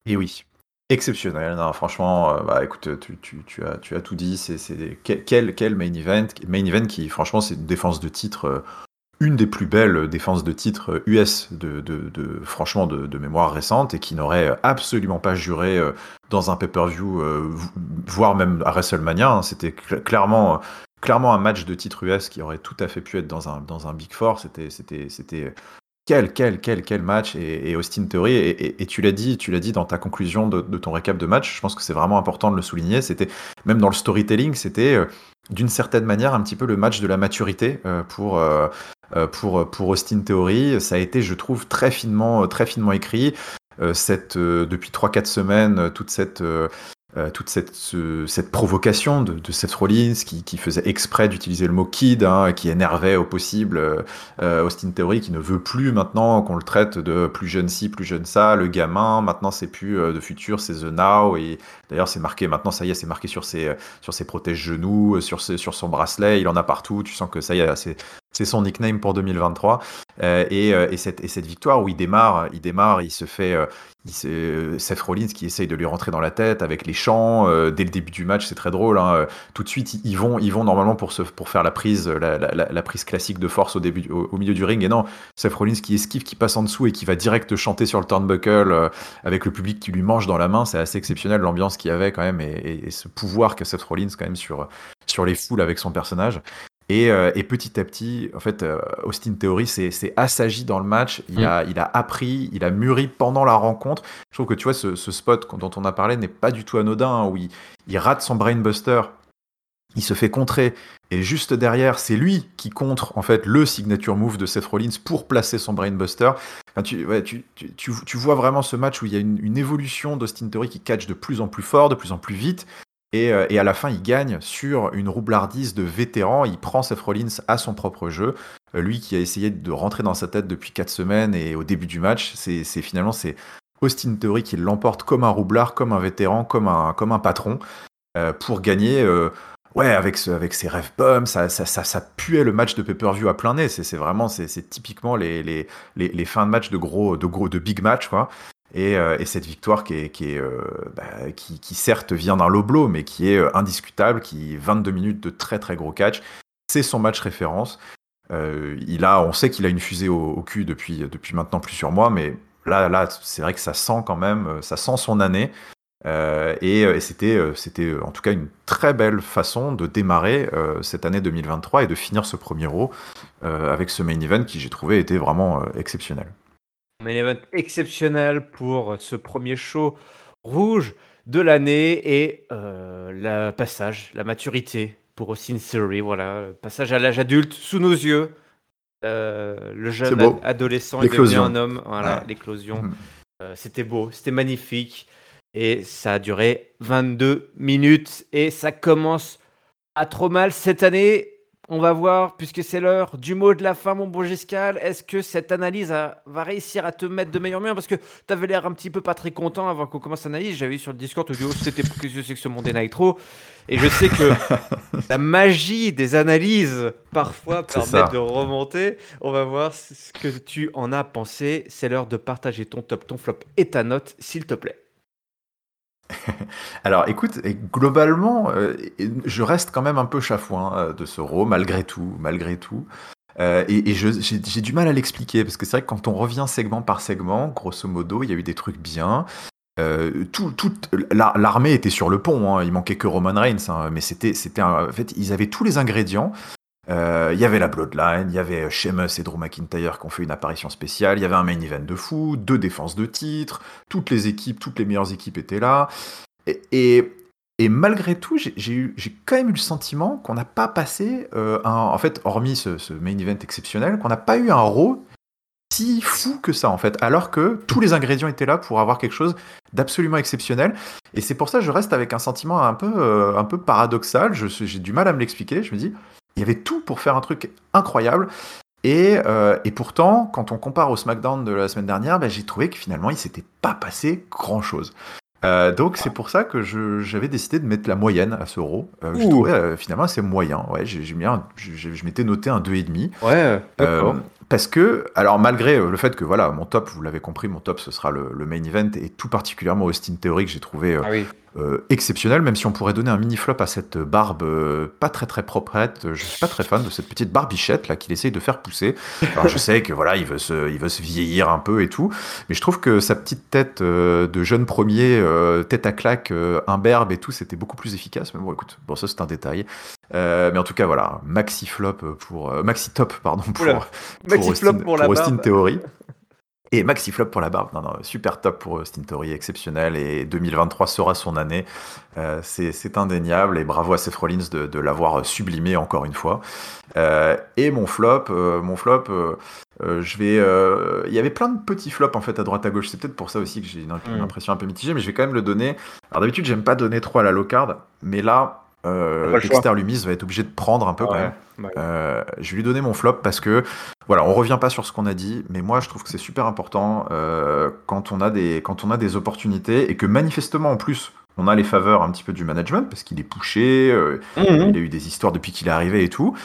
Et oui, exceptionnel. franchement, euh, bah, écoute, tu, as, tout dit. C'est, quel, main event Main event qui, franchement, c'est une défense de titre, euh, une des plus belles défenses de titre US de, de, franchement de, mémoire récente et qui n'aurait absolument pas juré euh, dans un pay-per-view, voire même à WrestleMania. Hein. C'était clairement clairement un match de titre US qui aurait tout à fait pu être dans un, dans un Big Four. C'était, c'était, c'était quel, quel, quel, quel match et, Austin Theory. Et, tu l'as dit, tu l'as dit dans ta conclusion de, ton récap de match. Je pense que c'est vraiment important de le souligner. C'était même dans le storytelling, c'était euh, d'une certaine manière un petit peu le match de la maturité euh, pour. Euh, pour, pour Austin Theory, ça a été, je trouve, très finement, très finement écrit. cette, depuis 3-4 semaines, toute cette, euh, toute cette, cette provocation de, de, Seth Rollins qui, qui faisait exprès d'utiliser le mot kid, hein, qui énervait au possible euh, euh, Austin Theory, qui ne veut plus maintenant qu'on le traite de plus jeune ci, plus jeune ça, le gamin, maintenant c'est plus de futur, c'est The Now, et d'ailleurs c'est marqué, maintenant ça y est, c'est marqué sur ses, sur ses protèges-genoux, sur, ses, sur son bracelet, il en a partout, tu sens que ça y est, c'est c'est son nickname pour 2023. Euh, et, euh, et, cette, et, cette, victoire où il démarre, il démarre, il se fait, euh, il se, Seth Rollins qui essaye de lui rentrer dans la tête avec les chants dès le début du match, c'est très drôle. Hein, tout de suite, ils vont, ils vont normalement pour faire la prise, la, prise classique de force au début, au, milieu du ring. Et non, Seth Rollins qui esquive, qui passe en dessous et qui va direct chanter sur le turnbuckle avec le public qui lui mange dans la main. C'est assez exceptionnel l'ambiance qu'il y avait quand même et, ce pouvoir qu'a Seth Rollins quand même sur les foules avec son personnage. Euh, et, petit à petit, en fait, euh, Austin Theory s'est assagi dans le match. Il, mm. a, il a appris, il a mûri pendant la rencontre. Je trouve que tu vois, ce, spot dont on a parlé n'est pas du tout anodin, hein, où il, rate son brainbuster, il se fait contrer, et juste derrière, c'est lui qui contre en fait le signature move de Seth Rollins pour placer son brainbuster. tu, tu, vois vraiment ce match où il y a une, une évolution d'Austin Theory qui catch de plus en plus fort, de plus en plus vite. Euh, et, à la fin, il gagne sur une roublardise de vétéran. Il prend Seth Rollins à son propre jeu. Euh, lui qui a essayé de rentrer dans sa tête depuis 4 semaines et au début du match, c'est finalement c'est Austin Theory qui l'emporte comme un roublard, comme un vétéran, comme un, patron euh, pour gagner. ouais, avec, ses rêves bums, ça, puait le match de pay-per-view à plein nez. C'est vraiment, c'est typiquement les, les, les, fins de match de gros, de gros, de big match, quoi. Et, et cette victoire qui, est, bah, certes vient d'un low blow, mais qui est indiscutable, qui 22 minutes de très très gros catch, c'est son match référence. il a, on sait qu'il a une fusée au, cul depuis, maintenant plusieurs mois, mais là, là c'est vrai que ça sent quand même, ça sent son année. Euh, et, c'était, en tout cas une très belle façon de démarrer cette année 2023 et de finir ce premier Raw avec ce main event qui j'ai trouvé était vraiment exceptionnel. Main event exceptionnel pour ce premier show rouge de l'année et le passage, la maturité pour Austin Theory, voilà, passage à l'âge adulte sous nos yeux. le jeune adolescent est devenu un homme, voilà, l'éclosion. Mmh. c'était beau, c'était magnifique. Et ça a duré 22 minutes et ça commence à trop mal cette année. On va voir, puisque c'est l'heure du mot de la fin, mon bon Giscal. Est-ce que cette analyse va réussir à te mettre de meilleure main Parce que tu avais l'air un petit peu pas très content avant qu'on commence l'analyse. J'avais vu sur le Discord, tu oh, c'était que c'est que ce monde Nitro. Et je sais que la magie des analyses parfois permet de remonter. On va voir ce que tu en as pensé. C'est l'heure de partager ton top, ton flop et ta note, s'il te plaît. Alors écoute, globalement, euh, je reste quand même un peu chafouin euh, de ce RAW, malgré tout, malgré tout. Euh, et, j'ai du mal à l'expliquer, parce que c'est vrai que quand on revient segment par segment, grosso modo, il y a eu des trucs bien. tout, l'armée était sur le pont, hein, il manquait que Roman Reigns, hein, mais c'était, c'était en fait, ils avaient tous les ingrédients. Il y avait la Bloodline, il y avait Sheamus et Drew McIntyre qui ont fait une apparition spéciale, il y avait un main event de fou, deux défenses de titre, toutes les équipes, toutes les meilleures équipes étaient là. Et, malgré tout, j'ai quand même eu le sentiment qu'on n'a pas passé, un, en fait, hormis ce, main event exceptionnel, qu'on n'a pas eu un Raw si fou que ça en fait, alors que tous les ingrédients étaient là pour avoir quelque chose d'absolument exceptionnel. Et c'est pour ça que je reste avec un sentiment un peu, un peu paradoxal. J'ai du mal à me l'expliquer. Je me dis, il y avait tout pour faire un truc incroyable. Et, euh, et, pourtant, quand on compare au SmackDown de la semaine dernière, bah, j'ai trouvé que finalement, il s'était pas passé grand-chose. Euh, donc c'est pour ça que j'avais décidé de mettre la moyenne à ce euro. Euh, je trouvais finalement assez moyen. Ouais, je, je m'étais noté un 2,5. Ouais, parce que, alors malgré le fait que voilà, mon top, vous l'avez compris, mon top ce sera le, le, main event et tout particulièrement Austin Theory que j'ai trouvé ah oui. Euh, exceptionnel, même si on pourrait donner un mini flop à cette barbe euh, pas très très proprette. Je suis pas très fan de cette petite barbichette là qu'il essaye de faire pousser. Alors je sais que voilà, il veut se, il veut se vieillir un peu et tout, mais je trouve que sa petite tête euh, de jeune premier, tête à claque, imberbe et tout, c'était beaucoup plus efficace. Mais bon, écoute, bon ça c'est un détail. Mais en tout cas voilà, maxi flop pour maxi top pardon pour, maxi flop pour, la Austin Theory. Et maxi flop pour la barbe. Non, non, super top pour Austin Theory, exceptionnel. Et 2023 sera son année. Euh, c'est indéniable. Et bravo à Seth Rollins de, de l'avoir sublimé encore une fois. Euh, et mon flop, euh, mon flop, je vais. Il y avait plein de petits flops en fait à droite à gauche. C'est peut-être pour ça aussi que j'ai une, mm. impression un peu mitigée, mais je vais quand même le donner. Alors d'habitude, j'aime pas donner trop à la low card, mais là, euh, Dexter Lumis va être obligé de prendre un peu quand même. Euh, je vais lui donner mon flop parce que voilà, on revient pas sur ce qu'on a dit, mais moi je trouve que c'est super important euh, quand on a des quand on a des opportunités et que manifestement en plus on a les faveurs un petit peu du management parce qu'il est poussé, euh, mhm. il a eu des histoires depuis qu'il est arrivé et tout.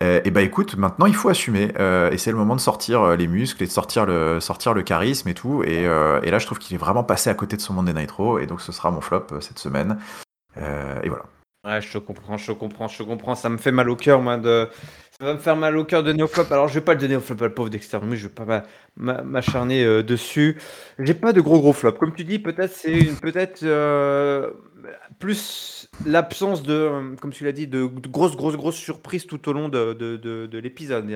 et bah écoute, maintenant il faut assumer et c'est le moment de sortir les muscles et de sortir le sortir le charisme et tout. Et, et là je trouve qu'il est vraiment passé à côté de son monde des Nitro et donc ce sera mon flop cette semaine. et voilà. Ouais, je te comprends, je te comprends, je te comprends. Ça me fait mal au cœur, moi, de. Ça va me faire mal au cœur de Neoflop. Alors, je vais pas le donner au flop à le pauvre Dexter, mais je vais pas m'acharner euh, dessus. J'ai pas de gros gros flop. Comme tu dis, peut-être c'est peut-être euh, plus l'absence de, euh, comme tu l'as dit, de, grosses grosses grosses surprises tout au long de, de, de, l'épisode.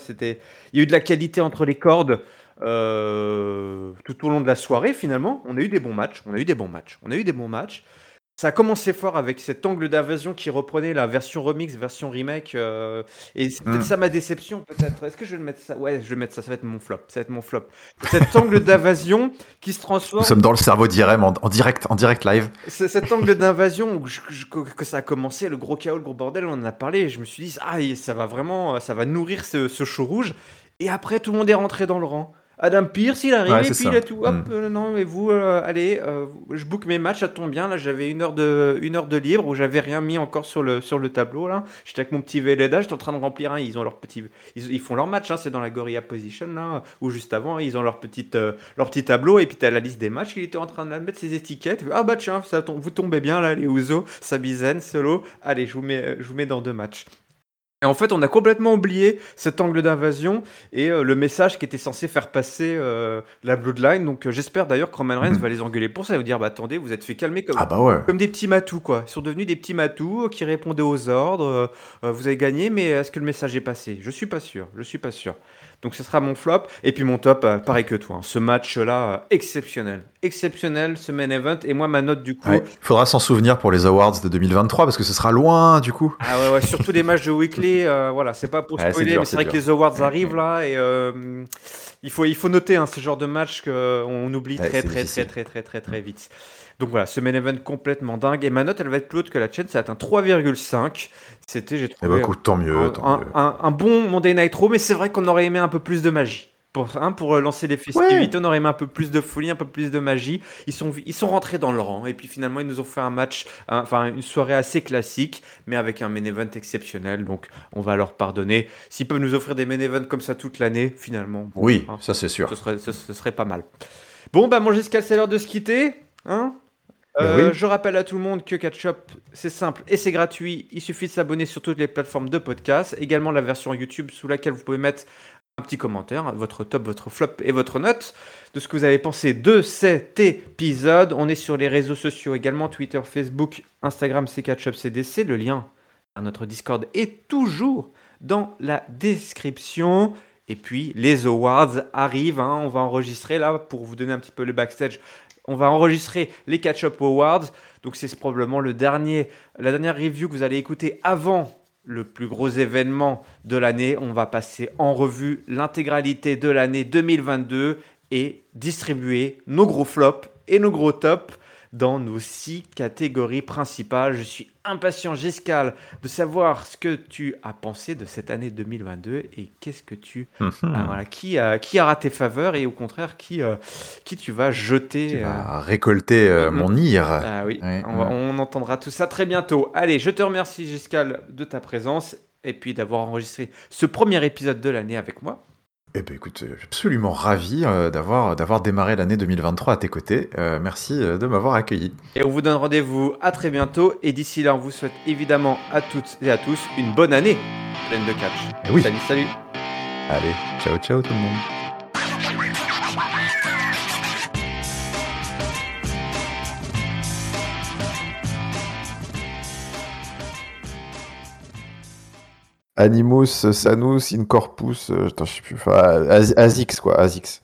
C'était, il y a eu de la qualité entre les cordes. tout au long de la soirée, finalement, on a eu des bons matchs. On a eu des bons matchs. On a eu des bons matchs. Ça a commencé fort avec cet angle d'invasion qui reprenait la version remix, version remake. Euh, et c'est peut-être hmm. ça ma déception, peut-être. Est-ce que je vais mettre ça? Ouais, je vais mettre ça. Ça va être mon flop. Ça va être mon flop. Cet angle d'invasion qui se transforme. Nous sommes dans le cerveau d'Irem en, direct, en direct live. Cet angle d'invasion que ça a commencé, le gros chaos, le gros bordel, on en a parlé. je me suis dit, ah, ça va vraiment, ça va nourrir ce, ce show rouge. Et après, tout le monde est rentré dans le rang. Adam Pierce, il arrive Ouais, et puis ça. il a tout. Hop, Mm. euh, non, mais vous, euh, allez, euh, je book mes matchs, ça tombe bien. Là, j'avais une heure de, une heure de libre où j'avais rien mis encore sur le, sur le tableau. Là, j'étais avec mon petit Velleda, j'étais en train de remplir un. Ils ont leur petit, ils, ils font leur match, hein, c'est dans la Gorilla Position là, ou juste avant, ils ont leur petite, euh, leur petit tableau et puis t'as la liste des matchs. Il était en train de mettre ses étiquettes. Ah bah tiens, ça tombe, vous tombez bien là, les Ouzo, Sabizen, Solo. Allez, je vous mets, je vous mets dans deux matchs. Et en fait, on a complètement oublié cet angle d'invasion et euh, le message qui était censé faire passer euh, la Bloodline. Donc, euh, j'espère d'ailleurs que Roman Reigns Mhm. va les engueuler pour ça. Il va dire bah, attendez, vous êtes fait calmer comme, Ah bah ouais. comme des petits matous, quoi. Ils sont devenus des petits matous qui répondaient aux ordres. vous avez gagné, mais est-ce que le message est passé? Je suis pas sûr. Je suis pas sûr. Donc, ce sera mon flop. Et puis, mon top, euh, pareil que toi. hein. Ce match-là, euh, exceptionnel. Exceptionnel, ce main event. Et moi, ma note, du coup. Ouais. Faudra s'en souvenir pour les awards de 2023 parce que ce sera loin du coup. Ah ouais, ouais, surtout des matchs de weekly, euh, voilà, c'est pas pour Ouais, spoiler, dur, mais c'est vrai que dur. les awards arrivent là et euh, il faut il faut noter hein, ce genre de match qu'on oublie Ouais, très très très très très très très vite. Donc voilà, ce main event complètement dingue et ma note elle va être plus haute que la chaîne, ça atteint 3,5. C'était j'ai Eh bah trouvé écoute, tant mieux, un, tant un- mieux. un- un bon Monday Night Raw, mais c'est vrai qu'on aurait aimé un peu plus de magie. Pour, hein, pour euh, lancer les festivités, on aurait aimé un peu plus de folie, un peu plus de magie. Ils sont, ils sont rentrés dans le rang et puis finalement ils nous ont fait un match, un- enfin une soirée assez classique, mais avec un main event exceptionnel. Donc on va leur pardonner. S'ils peuvent nous offrir des main events comme ça toute l'année, finalement, bon, Oui, hein, ça c'est sûr. ce, serait, ce, ce serait pas mal. Bon, bah mon Giscal, c'est l'heure de se quitter. Hein Euh, oui. Je rappelle à tout le monde que Catch-Up, c'est simple et c'est gratuit. Il suffit de s'abonner sur toutes les plateformes de podcast. Également la version YouTube sous laquelle vous pouvez mettre un petit commentaire, votre top, votre flop et votre note de ce que vous avez pensé de cet épisode. On est sur les réseaux sociaux également, Twitter, Facebook, Instagram, c'est Catch-Up CDC. Le lien à notre Discord est toujours dans la description. Et puis les awards arrivent, hein. on va enregistrer là pour vous donner un petit peu le backstage. On va enregistrer les Catch-Up Awards. Donc c'est probablement la dernière review que vous allez écouter avant le plus gros événement de l'année. On va passer en revue l'intégralité de l'année 2022 et distribuer nos gros flops et nos gros tops dans nos six catégories principales. Je suis impatient, Giscal, de savoir ce que tu as pensé de cette année 2022 et qu'est-ce que tu Mhm. ah, voilà, qui, a, qui aura tes faveurs et au contraire qui, euh, qui tu vas jeter. Tu euh, vas récolter euh, mon ire. ah oui, Ouais, on, va- ouais. on entendra tout ça très bientôt. Allez, je te remercie Giscal de ta présence et puis d'avoir enregistré ce premier épisode de l'année avec moi. Eh ben écoute, je suis absolument ravi euh, d'avoir d'avoir démarré l'année 2023 à tes côtés. Euh, merci euh, de m'avoir accueilli. Et on vous donne rendez-vous à très bientôt. Et d'ici là, on vous souhaite évidemment à toutes et à tous une bonne année pleine de catch. Eh oui. Salut, salut. Allez, ciao ciao tout le monde. Animus, Sanus, Incorpus, euh, je sais plus, Azix quoi, Azix.